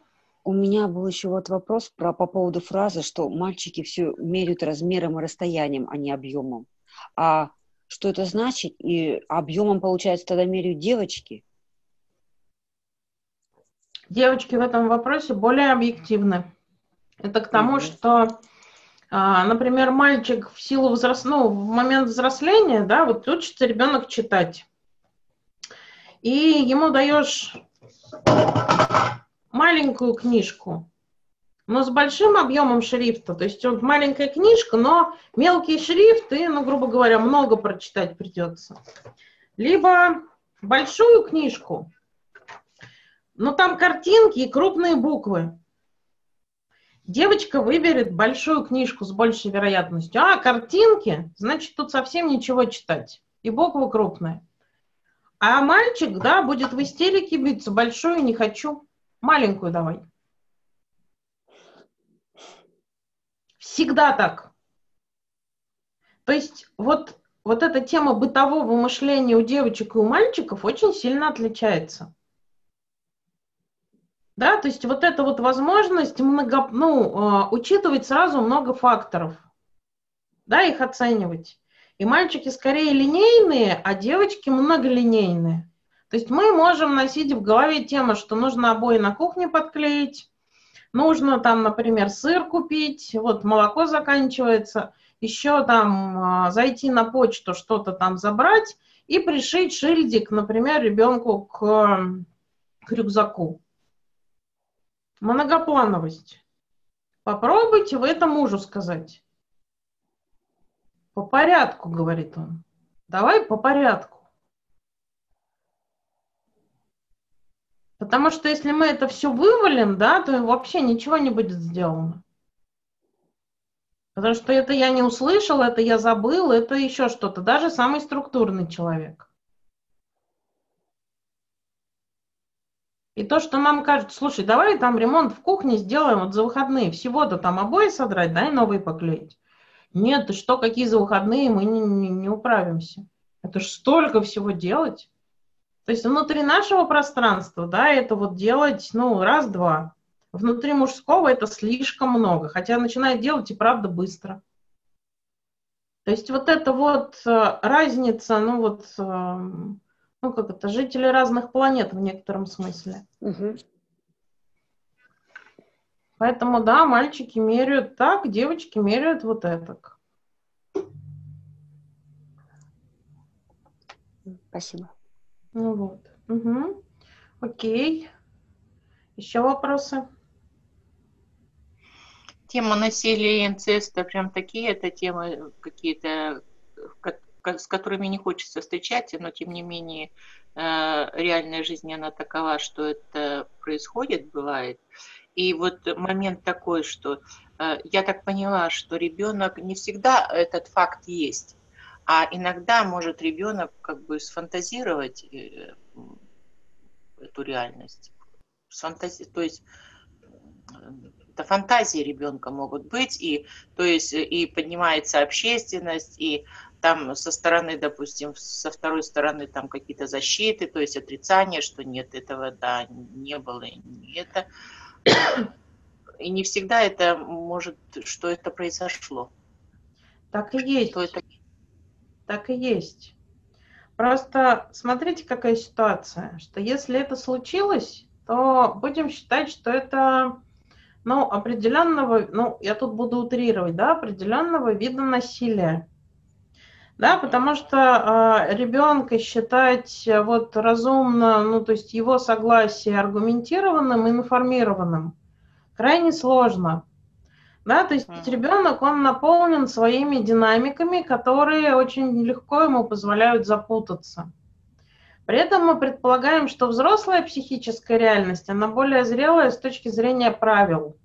У меня был еще вот вопрос про, по поводу фразы, что мальчики все меряют размером и расстоянием, а не объемом. А что это значит? И объемом, получается, тогда меряют девочки? Девочки в этом вопросе более объективны. Это к тому, mm-hmm. что, а, например, мальчик в силу взрос... ну, в момент взросления, да, вот учится ребенок читать. И ему даешь маленькую книжку, но с большим объемом шрифта. То есть вот маленькая книжка, но мелкий шрифт, и, ну, грубо говоря, много прочитать придется. Либо большую книжку, но там картинки и крупные буквы. Девочка выберет большую книжку с большей вероятностью. А, картинки, значит, тут совсем ничего читать. И буквы крупные. А мальчик, да, будет в истерике биться. Большую не хочу. Маленькую давай. Всегда так. То есть вот, вот эта тема бытового мышления у девочек и у мальчиков очень сильно отличается. Да, то есть вот эта вот возможность много, ну, а, учитывать сразу много факторов, да, их оценивать. И мальчики скорее линейные, а девочки многолинейные. То есть мы можем носить в голове тему, что нужно обои на кухне подклеить, нужно там, например, сыр купить, вот молоко заканчивается, еще там а, зайти на почту, что-то там забрать и пришить шильдик, например, ребенку к, к рюкзаку. Многоплановость. Попробуйте вы это мужу сказать. По порядку, говорит он. Давай по порядку. Потому что если мы это все вывалим, да, то вообще ничего не будет сделано. Потому что это я не услышал, это я забыл, это еще что-то. Даже самый структурный человек. И то, что нам кажется, слушай, давай там ремонт в кухне сделаем вот за выходные, всего-то там обои содрать, да, и новые поклеить. Нет, ты что, какие за выходные, мы не, не, не управимся. Это ж столько всего делать. То есть внутри нашего пространства, да, это вот делать, ну, раз-два. Внутри мужского это слишком много, хотя начинает делать и правда быстро. То есть вот эта вот э, разница, ну вот, эм, ну как это, жители разных планет в некотором смысле. Угу. Поэтому, да, мальчики меряют так, девочки меряют вот это. Спасибо. Ну вот. Угу. Окей. Еще вопросы? Тема насилия и инцеста, прям такие это темы какие-то, с которыми не хочется встречать, но тем не менее э, реальная жизнь, она такова, что это происходит, бывает. И вот момент такой, что э, я так поняла, что ребенок не всегда этот факт есть, а иногда может ребенок как бы сфантазировать э, эту реальность. Сфантази... То есть это фантазии ребенка могут быть, и, то есть, и поднимается общественность, и там со стороны, допустим, со второй стороны там какие-то защиты, то есть отрицание, что нет этого, да, не было, не это. И не всегда это может, что это произошло. Так и есть. Что это... Так и есть. Просто смотрите, какая ситуация, что если это случилось, то будем считать, что это ну, определенного, ну, я тут буду утрировать, да, определенного вида насилия. Да, потому что э, ребенка считать э, вот разумно, ну, то есть его согласие аргументированным информированным крайне сложно. Да, то есть ребенок, он наполнен своими динамиками, которые очень легко ему позволяют запутаться. При этом мы предполагаем, что взрослая психическая реальность, она более зрелая с точки зрения правил.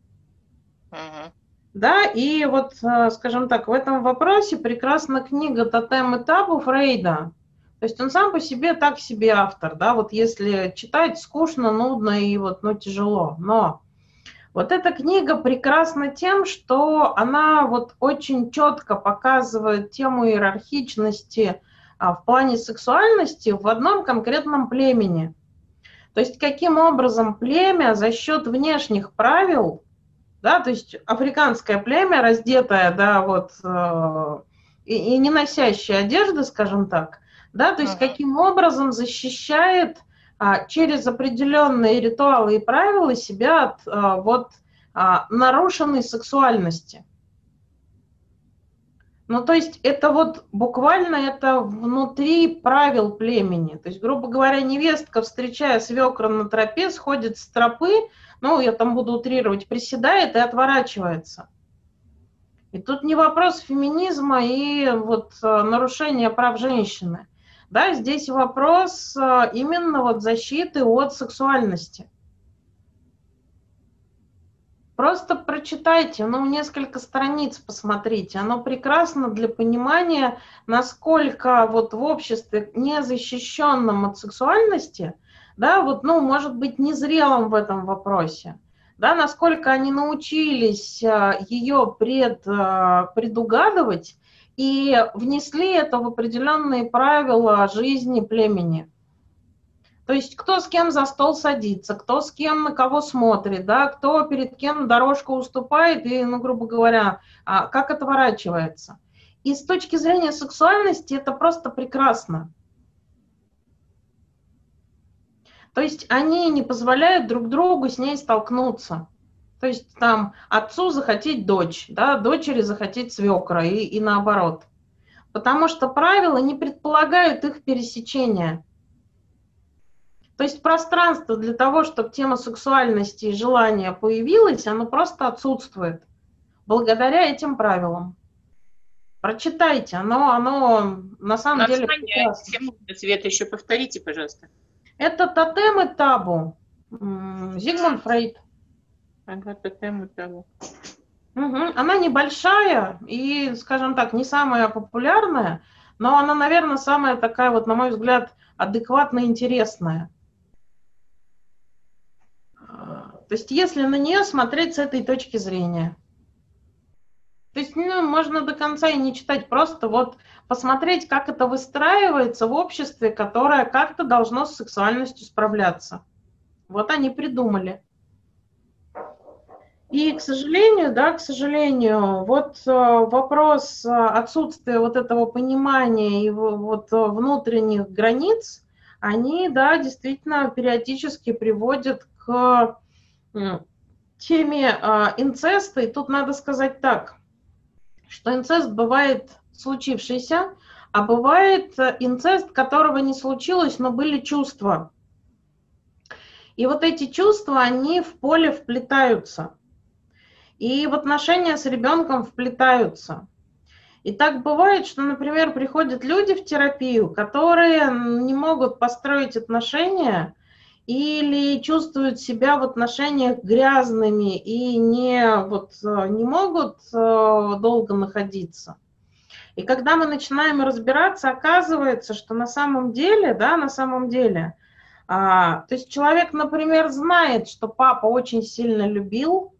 Uh-huh. Да, и вот, э, скажем так, в этом вопросе прекрасна книга «Тотем табу» Фрейда. То есть он сам по себе так себе автор, да, вот если читать скучно, нудно и вот, ну, тяжело. Но вот эта книга прекрасна тем, что она вот очень четко показывает тему иерархичности – а, в плане сексуальности в одном конкретном племени. То есть каким образом племя за счет внешних правил, да, то есть африканское племя, раздетое, да, вот, э, и, и не носящее одежды, скажем так, да, то есть каким образом защищает а, через определенные ритуалы и правила себя от а, вот а, нарушенной сексуальности. Ну, то есть это вот буквально это внутри правил племени. То есть, грубо говоря, невестка, встречая свекра на тропе, сходит с тропы, ну, я там буду утрировать, приседает и отворачивается. И тут не вопрос феминизма и вот э, нарушения прав женщины. Да, здесь вопрос э, именно вот защиты от сексуальности. Просто прочитайте, ну, несколько страниц посмотрите. Оно прекрасно для понимания, насколько вот в обществе незащищенном от сексуальности, да, вот, ну, может быть, незрелым в этом вопросе, да, насколько они научились а, ее пред, а, предугадывать и внесли это в определенные правила жизни племени. То есть кто с кем за стол садится, кто с кем на кого смотрит, да, кто перед кем дорожку уступает и, ну, грубо говоря, а, как отворачивается. И с точки зрения сексуальности это просто прекрасно. То есть они не позволяют друг другу с ней столкнуться. То есть там отцу захотеть дочь, да, дочери захотеть свекра и, и наоборот. Потому что правила не предполагают их пересечения. То есть пространство для того, чтобы тема сексуальности и желания появилась, оно просто отсутствует благодаря этим правилам. Прочитайте, оно, оно на самом Название деле... Тему, Света, еще повторите, пожалуйста. Это тотем и табу. Зигмунд Фрейд. Ага, тему того. Угу. Она небольшая и, скажем так, не самая популярная, но она, наверное, самая такая вот, на мой взгляд, адекватно интересная. То есть, если на нее смотреть с этой точки зрения. То есть, ну, можно до конца и не читать, просто вот посмотреть, как это выстраивается в обществе, которое как-то должно с сексуальностью справляться. Вот они придумали. И, к сожалению, да, к сожалению, вот э, вопрос э, отсутствия вот этого понимания и вот э, внутренних границ, они, да, действительно периодически приводят к теме инцеста. И тут надо сказать так, что инцест бывает случившийся, а бывает инцест, которого не случилось, но были чувства. И вот эти чувства, они в поле вплетаются. И в отношения с ребенком вплетаются. И так бывает, что, например, приходят люди в терапию, которые не могут построить отношения или чувствуют себя в отношениях грязными и не, вот, не могут э, долго находиться. И когда мы начинаем разбираться, оказывается, что на самом деле, да, на самом деле – а, то есть человек, например, знает, что папа очень сильно любил,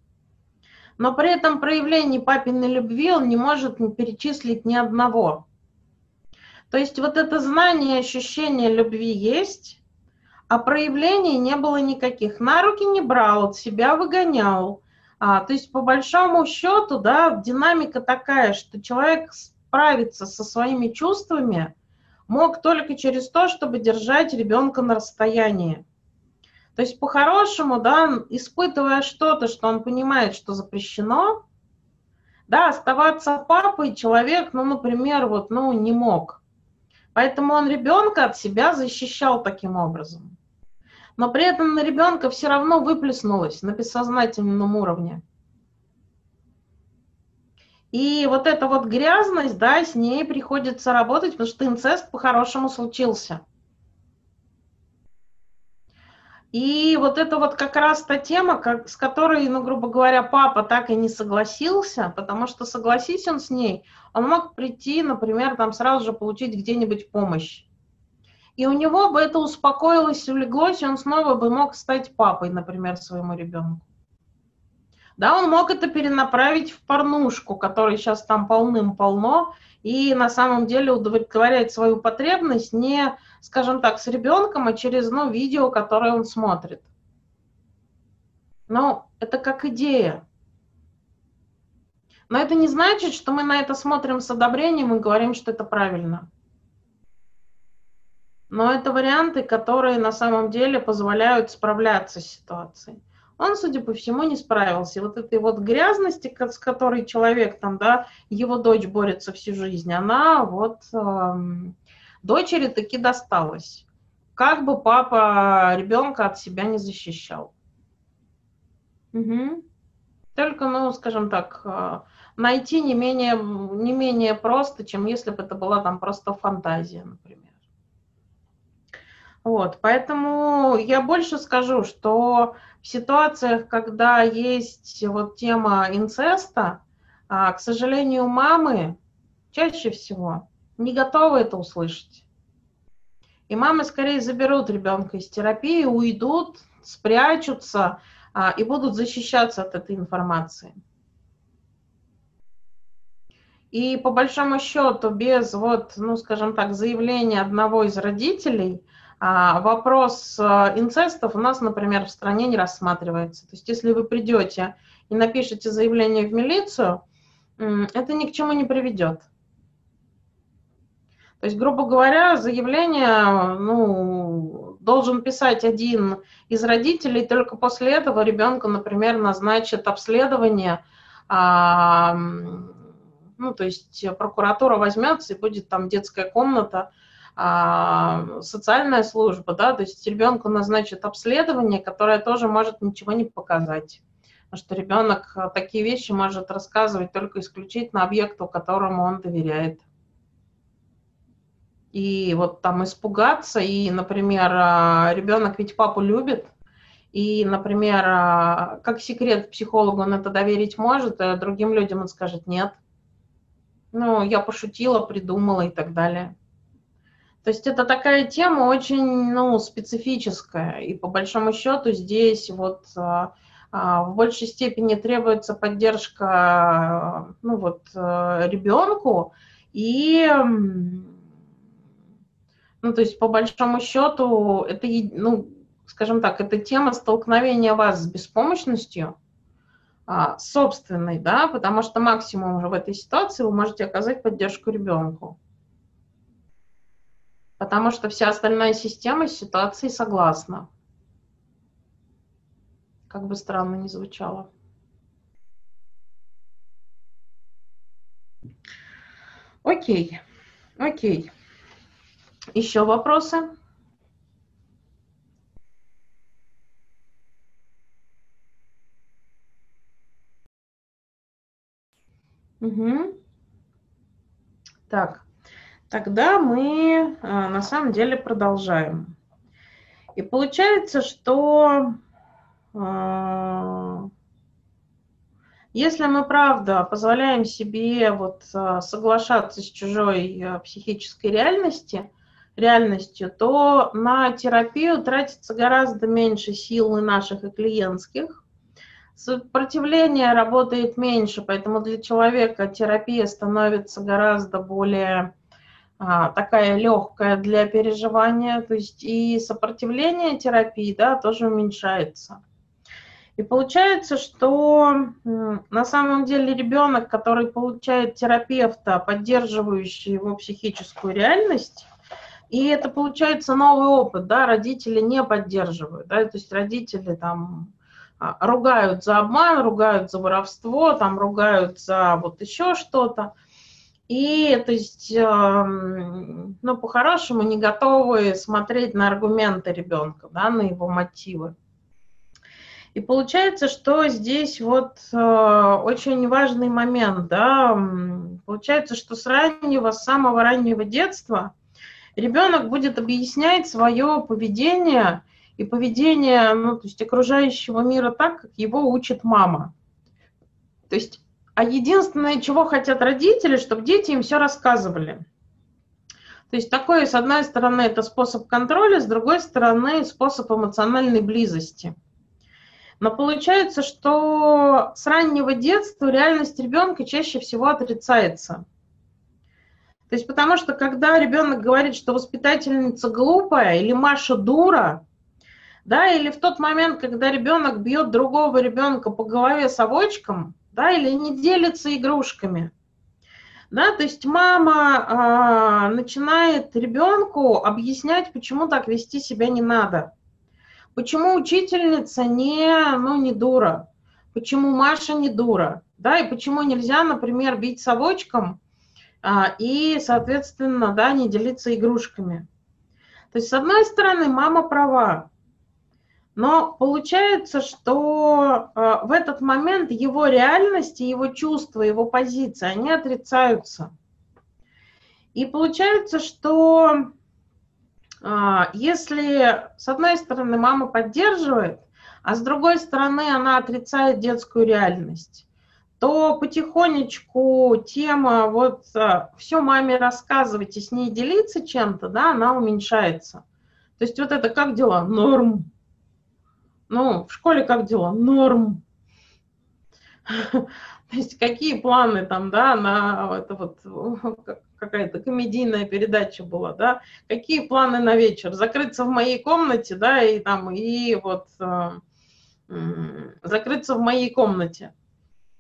но при этом проявлении папиной любви он не может перечислить ни одного. То есть вот это знание, ощущение любви есть, а проявлений не было никаких. На руки не брал, от себя выгонял. А, то есть по большому счету, да, динамика такая, что человек справится со своими чувствами – мог только через то, чтобы держать ребенка на расстоянии. То есть по-хорошему, да, испытывая что-то, что он понимает, что запрещено, да, оставаться папой человек, ну, например, вот, ну, не мог. Поэтому он ребенка от себя защищал таким образом. Но при этом на ребенка все равно выплеснулось на бессознательном уровне. И вот эта вот грязность, да, с ней приходится работать, потому что инцест по-хорошему случился. И вот это вот как раз та тема, как, с которой, ну, грубо говоря, папа так и не согласился, потому что согласись он с ней, он мог прийти, например, там сразу же получить где-нибудь помощь. И у него бы это успокоилось, улеглось, и он снова бы мог стать папой, например, своему ребенку. Да, он мог это перенаправить в порнушку, которой сейчас там полным-полно, и на самом деле удовлетворяет свою потребность не, скажем так, с ребенком, а через ну, видео, которое он смотрит. Но это как идея. Но это не значит, что мы на это смотрим с одобрением и говорим, что это правильно. Но это варианты, которые на самом деле позволяют справляться с ситуацией он, судя по всему, не справился. Вот этой вот грязности, с которой человек там, да, его дочь борется всю жизнь, она вот э, дочери таки досталась. Как бы папа ребенка от себя не защищал. Угу. Только, ну, скажем так, э, найти не менее, не менее просто, чем если бы это была там просто фантазия, например. Вот, поэтому я больше скажу, что в ситуациях, когда есть вот тема инцеста, а, к сожалению, мамы чаще всего не готовы это услышать. И мамы скорее заберут ребенка из терапии, уйдут, спрячутся а, и будут защищаться от этой информации. И по большому счету, без вот, ну, скажем так, заявления одного из родителей – вопрос а, инцестов у нас, например, в стране не рассматривается. То есть если вы придете и напишете заявление в милицию, это ни к чему не приведет. То есть, грубо говоря, заявление ну, должен писать один из родителей, только после этого ребенка, например, назначат обследование, а, ну, то есть прокуратура возьмется и будет там детская комната, а, социальная служба, да, то есть ребенку назначат обследование, которое тоже может ничего не показать. Потому что ребенок а, такие вещи может рассказывать только исключительно объекту, которому он доверяет. И вот там испугаться, и, например, а, ребенок ведь папу любит, И, например, а, как секрет психологу он это доверить может, а другим людям он скажет нет. Ну, я пошутила, придумала и так далее. То есть это такая тема очень ну, специфическая. И по большому счету здесь вот а, а, в большей степени требуется поддержка ну, вот, ребенку. И ну, то есть по большому счету это, ну, скажем так, это тема столкновения вас с беспомощностью, а, собственной, да, потому что максимум уже в этой ситуации вы можете оказать поддержку ребенку. Потому что вся остальная система с ситуацией согласна. Как бы странно ни звучало. Окей, окей. Еще вопросы? Угу. Так, тогда мы а, на самом деле продолжаем. И получается, что а, если мы, правда, позволяем себе вот а, соглашаться с чужой психической реальности, реальностью, то на терапию тратится гораздо меньше сил и наших, и клиентских. Сопротивление работает меньше, поэтому для человека терапия становится гораздо более такая легкая для переживания, то есть и сопротивление терапии, да, тоже уменьшается. И получается, что на самом деле ребенок, который получает терапевта, поддерживающий его психическую реальность, и это получается новый опыт, да, родители не поддерживают, да, то есть родители там а, ругают за обман, ругают за воровство, там ругают за вот еще что-то. И, то есть, эм, ну, по-хорошему не готовы смотреть на аргументы ребенка, да, на его мотивы. И получается, что здесь вот э, очень важный момент, да, получается, что с раннего, с самого раннего детства ребенок будет объяснять свое поведение – и поведение ну, то есть окружающего мира так, как его учит мама. То есть, а единственное, чего хотят родители, чтобы дети им все рассказывали. То есть такой, с одной стороны, это способ контроля, с другой стороны, способ эмоциональной близости. Но получается, что с раннего детства реальность ребенка чаще всего отрицается. То есть потому что когда ребенок говорит, что воспитательница глупая или Маша дура, да, или в тот момент, когда ребенок бьет другого ребенка по голове совочком, да, или не делится игрушками, да, то есть мама э, начинает ребенку объяснять, почему так вести себя не надо, почему учительница не, ну, не дура, почему Маша не дура, да, и почему нельзя, например, бить совочком э, и, соответственно, да, не делиться игрушками. То есть, с одной стороны, мама права, но получается, что э, в этот момент его реальность, его чувства, его позиции, они отрицаются. И получается, что э, если с одной стороны мама поддерживает, а с другой стороны она отрицает детскую реальность, то потихонечку тема вот э, все маме рассказывать и с ней делиться чем-то, да, она уменьшается. То есть вот это как дела? Норм ну, в школе как дела? Норм. <laughs> То есть какие планы там, да, на это вот <laughs> какая-то комедийная передача была, да, какие планы на вечер? Закрыться в моей комнате, да, и там, и вот э, закрыться в моей комнате.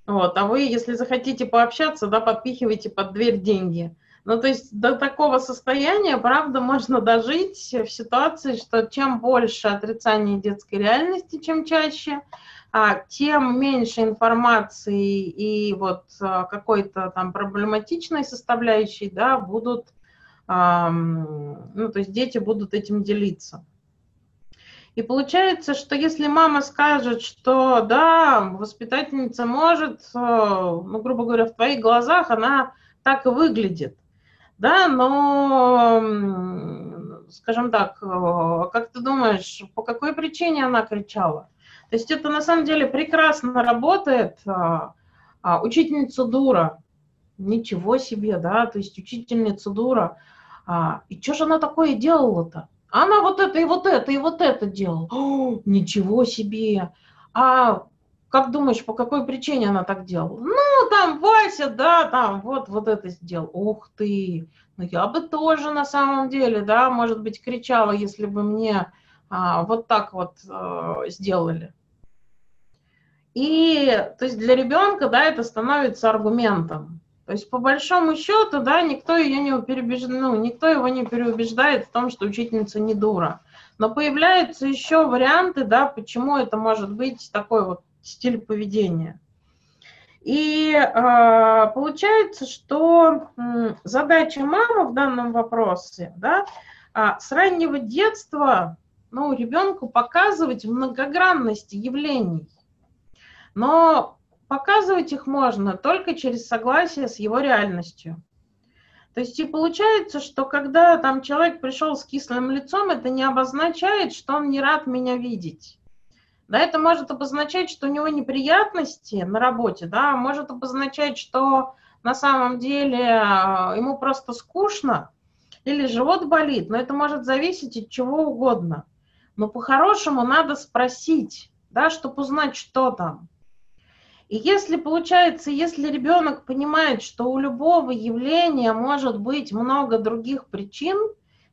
Вот, а вы, если захотите пообщаться, да, подпихивайте под дверь деньги. Ну, то есть до такого состояния, правда, можно дожить в ситуации, что чем больше отрицания детской реальности, чем чаще, а, тем меньше информации и вот а, какой-то там проблематичной составляющей, да, будут, ну, то есть дети будут этим делиться. И получается, что если мама скажет, что да, воспитательница может, э, ну, грубо говоря, в твоих глазах она так и выглядит, да, но скажем так, как ты думаешь, по какой причине она кричала? То есть это на самом деле прекрасно работает. Учительница дура, ничего себе, да, то есть учительница дура. И что же она такое делала-то? Она вот это и вот это и вот это делала. О, <gasps> ничего себе. А как думаешь, по какой причине она так делала? Ну, там Вася, да, там вот, вот это сделал. Ух ты. Ну, я бы тоже на самом деле, да, может быть, кричала, если бы мне а, вот так вот а, сделали. И, то есть для ребенка, да, это становится аргументом. То есть по большому счету, да, никто ее не переубеждает, ну, никто его не переубеждает в том, что учительница не дура. Но появляются еще варианты, да, почему это может быть такой вот стиль поведения. И э, получается, что э, задача мамы в данном вопросе, да, э, с раннего детства, ну, ребенку показывать многогранность явлений. Но Показывать их можно только через согласие с его реальностью. То есть и получается, что когда там человек пришел с кислым лицом, это не обозначает, что он не рад меня видеть. Да, это может обозначать, что у него неприятности на работе, да, может обозначать, что на самом деле а, ему просто скучно или живот болит, но это может зависеть от чего угодно. Но по-хорошему надо спросить, да, чтобы узнать, что там. И если получается, если ребенок понимает, что у любого явления может быть много других причин,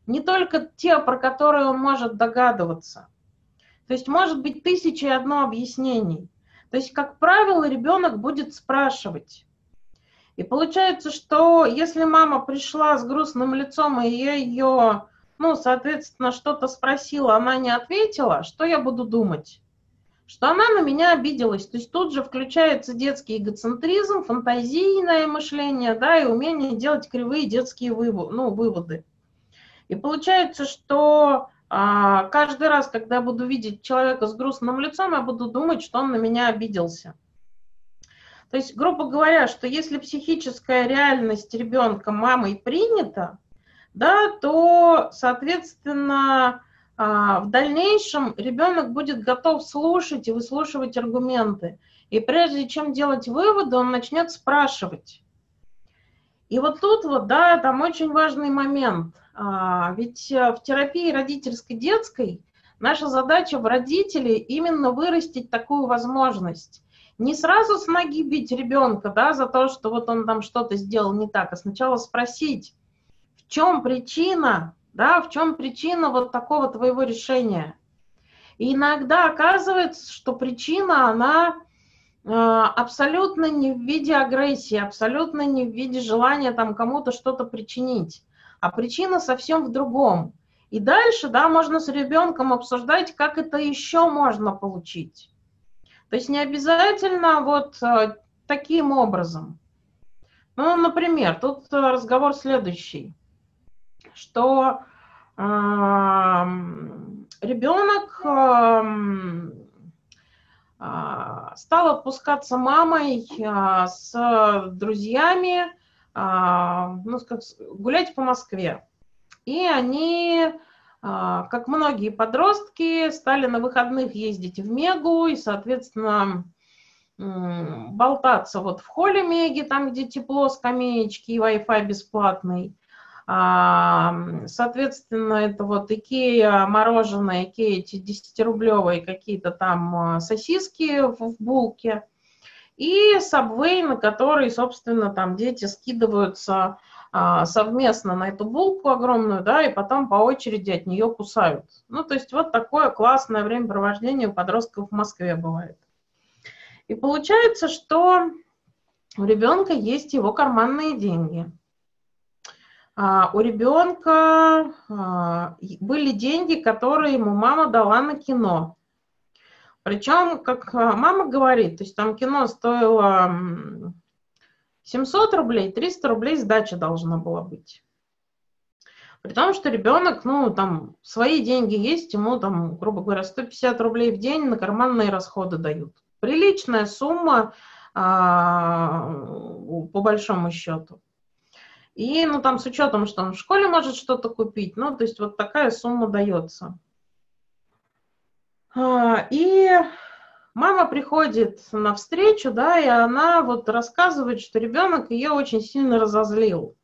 не только те, про которые он может догадываться. То есть может быть тысяча и одно объяснений. То есть, как правило, ребенок будет спрашивать. И получается, что если мама пришла с грустным лицом, и я ее, ну, соответственно, что-то спросила, она не ответила, что я буду думать? что она на меня обиделась. То есть тут же включается детский эгоцентризм, фантазийное мышление, да, и умение делать кривые детские выводы, ну, выводы. И получается, что а, каждый раз, когда я буду видеть человека с грустным лицом, я буду думать, что он на меня обиделся. То есть, грубо говоря, что если психическая реальность ребенка мамой принята, да, то, соответственно, а, в дальнейшем ребенок будет готов слушать и выслушивать аргументы. И прежде чем делать выводы, он начнет спрашивать. И вот тут вот, да, там очень важный момент. А, ведь э, в терапии родительской детской наша задача в родителей именно вырастить такую возможность. Не сразу с ноги бить ребенка, да, за то, что вот он там что-то сделал не так, а сначала спросить, в чем причина, да, в чем причина вот такого твоего решения. И иногда оказывается, что причина, она абсолютно не в виде агрессии, абсолютно не в виде желания там кому-то что-то причинить, а причина совсем в другом. И дальше, да, можно с ребенком обсуждать, как это еще можно получить. То есть не обязательно вот э, таким образом. Ну, например, тут разговор следующий что э, ребенок э, стал отпускаться мамой э, с друзьями, э, ну, гулять по Москве. И они, как многие подростки, стали на выходных ездить в Мегу и, соответственно, болтаться вот в холле Меги, там, где тепло, скамеечки и Wi-Fi бесплатный. Соответственно, это вот Икея мороженое, Икея эти 10-рублевые какие-то там а, сосиски в булке. И Subway, на который, собственно, там дети скидываются а, совместно на эту булку огромную, да, и потом по очереди от нее кусают. Ну, то есть вот такое классное времяпровождение у подростков в Москве бывает. И получается, что у ребенка есть его карманные деньги – у ребенка а, были деньги, которые ему мама дала на кино. Причем, как а, мама говорит, то есть там кино стоило 700 рублей, 300 рублей сдача должна была быть. При том, что ребенок, ну, там, свои деньги есть, ему, там, грубо говоря, 150 рублей в день на карманные расходы дают. Приличная сумма а, по большому счету. И, ну, там с учетом, что он в школе может что-то купить, ну, то есть вот такая сумма дается. А, и мама приходит на встречу, да, и она вот рассказывает, что ребенок ее очень сильно разозлил.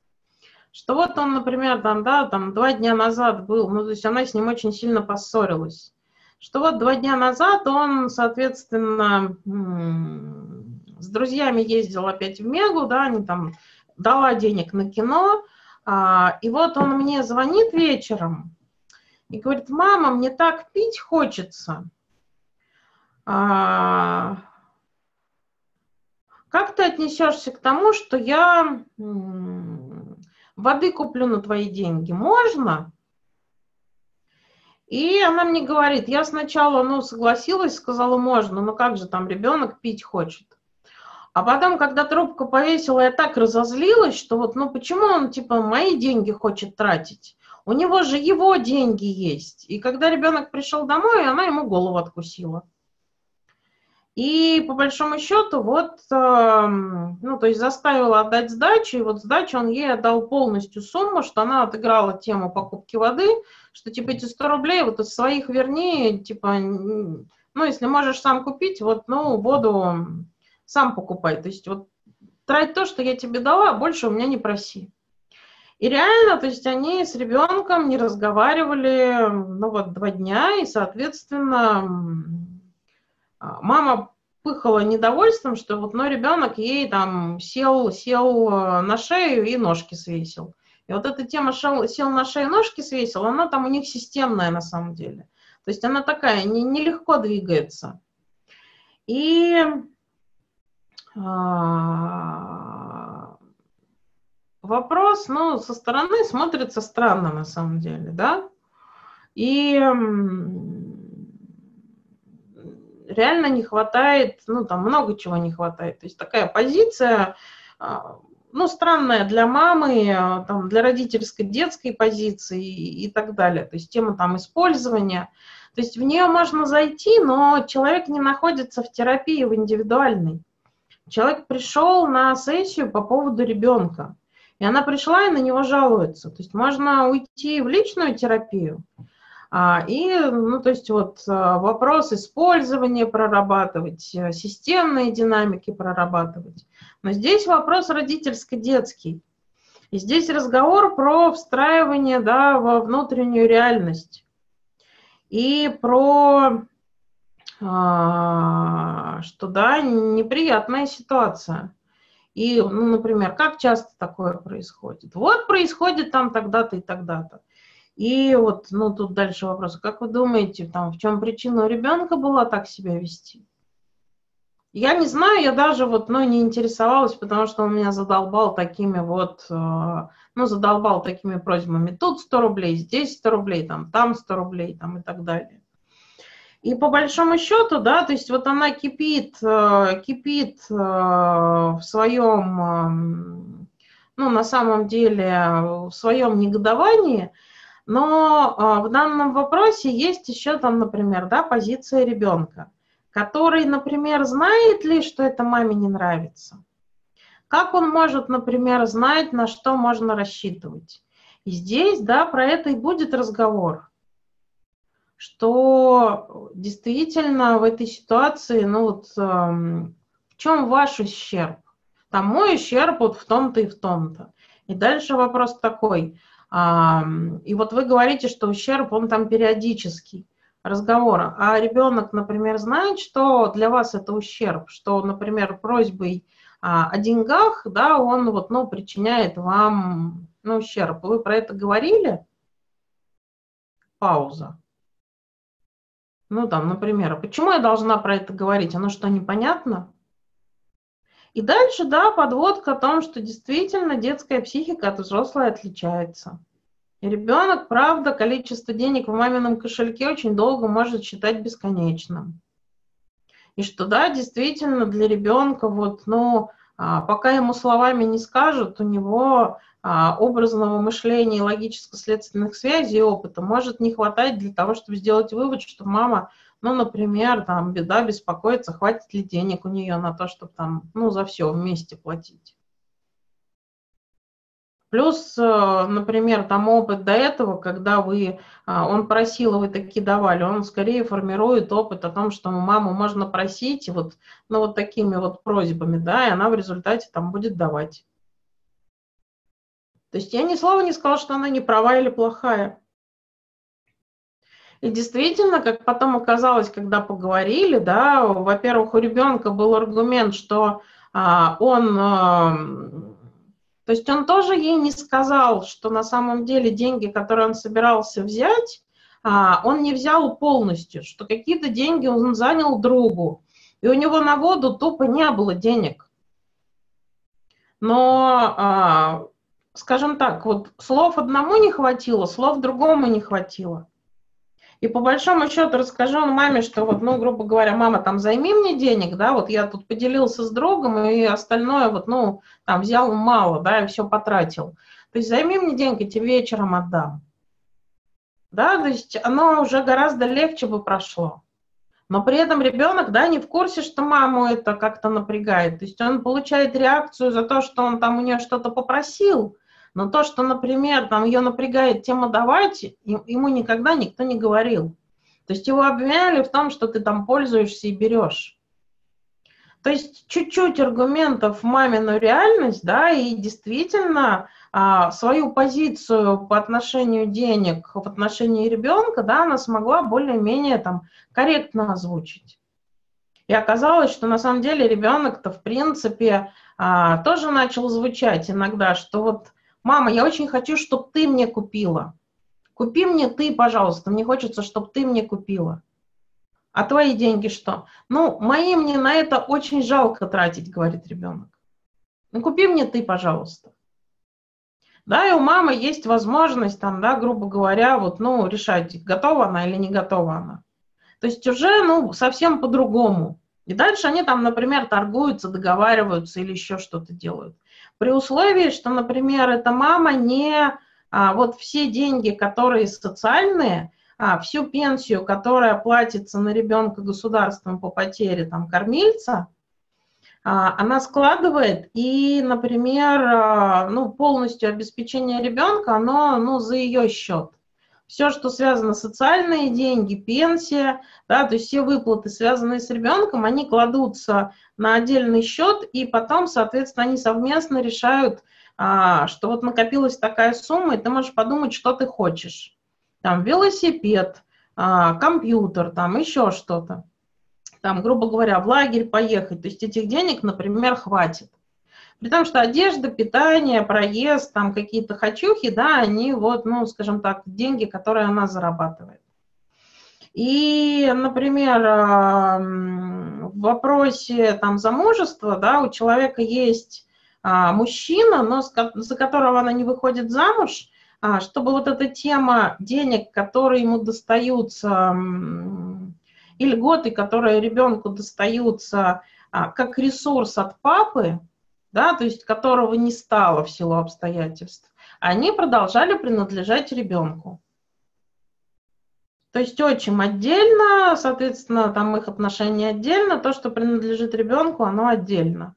Что вот он, например, там, да, там два дня назад был, ну, то есть она с ним очень сильно поссорилась. Что вот два дня назад он, соответственно, с друзьями ездил опять в Мегу, да, они там дала денег на кино, а, и вот он мне звонит вечером и говорит, мама, мне так пить хочется. А, как ты отнесешься к тому, что я воды куплю на твои деньги? Можно? И она мне говорит, я сначала, ну, согласилась, сказала, можно, но как же там ребенок пить хочет. А потом, когда трубку повесила, я так разозлилась, что вот, ну, почему он, типа, мои деньги хочет тратить? У него же его деньги есть. И когда ребенок пришел домой, она ему голову откусила. И по большому счету, вот, э, ну, то есть заставила отдать сдачу, и вот сдачу он ей отдал полностью сумму, что она отыграла тему покупки воды, что, типа, эти 100 рублей вот из своих верни, типа, ну, если можешь сам купить, вот, ну, воду сам покупай. То есть вот трать то, что я тебе дала, а больше у меня не проси. И реально, то есть они с ребенком не разговаривали, ну, вот, два дня, и, соответственно, а, мама пыхала недовольством, что вот, ну, ребенок ей там сел, сел э, на шею и ножки свесил. И вот эта тема шел, сел на шею, ножки свесил, она там у них системная на самом деле. То есть она такая, не, нелегко двигается. И вопрос, ну, со стороны смотрится странно на самом деле, да? И реально не хватает, ну, там много чего не хватает. То есть такая позиция, а, ну, странная для мамы, а, там, для родительской, детской позиции и так далее. То есть тема там использования. То есть в нее можно зайти, но человек не находится в терапии, в индивидуальной. Человек пришел на сессию по поводу ребенка. И она пришла и на него жалуется. То есть можно уйти в личную терапию, а, и, ну, то есть вот а, вопрос использования прорабатывать, э, системные динамики прорабатывать. Но здесь вопрос родительско-детский. И здесь разговор про встраивание да, во внутреннюю реальность. И про, что да, неприятная ситуация. И, ну, например, как часто такое происходит? Вот происходит там тогда-то и тогда-то. И вот, ну, тут дальше вопрос. Как вы думаете, там, в чем причина у ребенка была так себя вести? Я не знаю, я даже вот, ну, не интересовалась, потому что он меня задолбал такими вот, э, ну, задолбал такими просьбами. Тут 100 рублей, здесь 100 рублей, там, там 100 рублей, там и так далее. И по большому счету, да, то есть вот она кипит, э, кипит э, в своем, ну, на самом деле, в своем негодовании – но а, в данном вопросе есть еще там, например, да, позиция ребенка, который, например, знает ли, что это маме не нравится. Как он может, например, знать, на что можно рассчитывать? И здесь, да, про это и будет разговор, что действительно в этой ситуации, ну вот, эм, в чем ваш ущерб? Там мой ущерб вот в том-то и в том-то. И дальше вопрос такой, и вот вы говорите, что ущерб, он там периодический разговора. А ребенок, например, знает, что для вас это ущерб, что, например, просьбой о деньгах, да, он вот, ну, причиняет вам ну, ущерб. Вы про это говорили? Пауза. Ну, там, например, а почему я должна про это говорить? Оно что, непонятно? И дальше, да, подводка о том, что действительно детская психика от взрослой отличается. И ребенок, правда, количество денег в мамином кошельке очень долго может считать бесконечным. И что, да, действительно, для ребенка, вот, ну, а, пока ему словами не скажут, у него образного мышления, логическо-следственных связей и опыта может не хватать для того, чтобы сделать вывод, что мама ну, например, там беда, беспокоится, хватит ли денег у нее на то, чтобы там, ну, за все вместе платить. Плюс, э, например, там опыт до этого, когда вы, а, он просил, и вы такие давали, он скорее формирует опыт о том, что маму можно просить, вот, ну, вот такими вот просьбами, да, и она в результате там будет давать. То есть я ни слова не сказала, что она не права или плохая. И действительно, как потом оказалось, когда поговорили, да, во-первых, у ребенка был аргумент, что а, он, а, то есть он тоже ей не сказал, что на самом деле деньги, которые он собирался взять, а, он не взял полностью, что какие-то деньги он занял другу, и у него на воду тупо не было денег. Но, а, скажем так, вот слов одному не хватило, слов другому не хватило. И по большому счету расскажу маме, что вот, ну, грубо говоря, мама, там, займи мне денег, да, вот я тут поделился с другом, и остальное вот, ну, там, взял мало, да, и все потратил. То есть займи мне деньги, тебе вечером отдам. Да, то есть оно уже гораздо легче бы прошло. Но при этом ребенок, да, не в курсе, что маму это как-то напрягает. То есть он получает реакцию за то, что он там у нее что-то попросил, но то, что, например, там ее напрягает тема давать, ему никогда никто не говорил. То есть его обвиняли в том, что ты там пользуешься и берешь. То есть чуть-чуть аргументов в мамину реальность, да, и действительно а, свою позицию по отношению денег в отношении ребенка, да, она смогла более-менее там корректно озвучить. И оказалось, что на самом деле ребенок-то в принципе а, тоже начал звучать иногда, что вот мама, я очень хочу, чтобы ты мне купила. Купи мне ты, пожалуйста, мне хочется, чтобы ты мне купила. А твои деньги что? Ну, мои мне на это очень жалко тратить, говорит ребенок. Ну, купи мне ты, пожалуйста. Да, и у мамы есть возможность, там, да, грубо говоря, вот, ну, решать, готова она или не готова она. То есть уже, ну, совсем по-другому. И дальше они там, например, торгуются, договариваются или еще что-то делают. При условии, что, например, эта мама не а, вот все деньги, которые социальные, а, всю пенсию, которая платится на ребенка государством по потере там, кормильца, а, она складывает и, например, а, ну, полностью обеспечение ребенка, оно ну, за ее счет. Все, что связано социальные деньги, пенсия, да, то есть все выплаты, связанные с ребенком, они кладутся на отдельный счет, и потом, соответственно, они совместно решают, а, что вот накопилась такая сумма, и ты можешь подумать, что ты хочешь. Там велосипед, а, компьютер, там еще что-то. Там, грубо говоря, в лагерь поехать. То есть этих денег, например, хватит. При том, что одежда, питание, проезд, там какие-то хочухи, да, они вот, ну, скажем так, деньги, которые она зарабатывает. И, например, в вопросе там замужества, да, у человека есть а, мужчина, но за которого она не выходит замуж, а, чтобы вот эта тема денег, которые ему достаются, и льготы, которые ребенку достаются а, как ресурс от папы, да, то есть которого не стало в силу обстоятельств, они продолжали принадлежать ребенку. То есть отчим отдельно, соответственно, там их отношения отдельно, то, что принадлежит ребенку, оно отдельно.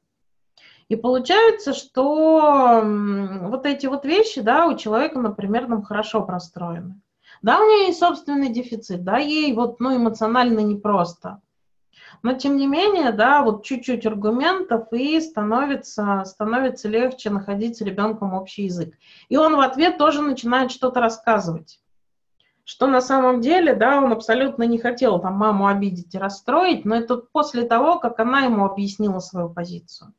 И получается, что вот эти вот вещи, да, у человека, например, там хорошо простроены. Да, у нее есть собственный дефицит, да, ей вот, ну, эмоционально непросто. Но тем не менее, да, вот чуть-чуть аргументов, и становится, становится легче находить с ребенком общий язык. И он в ответ тоже начинает что-то рассказывать. Что на самом деле, да, он абсолютно не хотел там маму обидеть и расстроить, но это после того, как она ему объяснила свою позицию.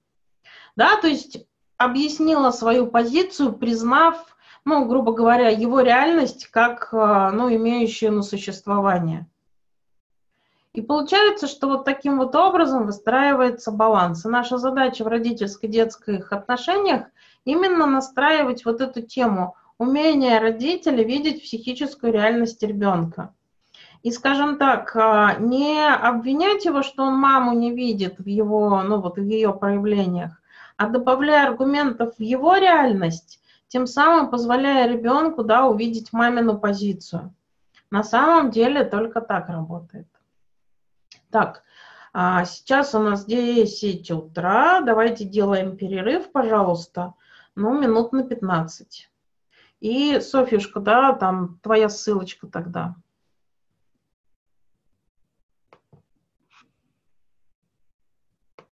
Да, то есть объяснила свою позицию, признав, ну, грубо говоря, его реальность как, э, ну, имеющую на существование. И получается, что вот таким вот образом выстраивается баланс. И наша задача в родительско-детских отношениях именно настраивать вот эту тему умение родителя видеть психическую реальность ребенка. И, скажем так, а, не обвинять его, что он маму не видит в его, ну вот в ее проявлениях, а добавляя аргументов в его реальность, тем самым позволяя ребенку да, увидеть мамину позицию. На самом деле только так работает. Так, а сейчас у нас 10 утра. Давайте делаем перерыв, пожалуйста. Ну, минут на 15. И, Софьюшка, да, там твоя ссылочка тогда.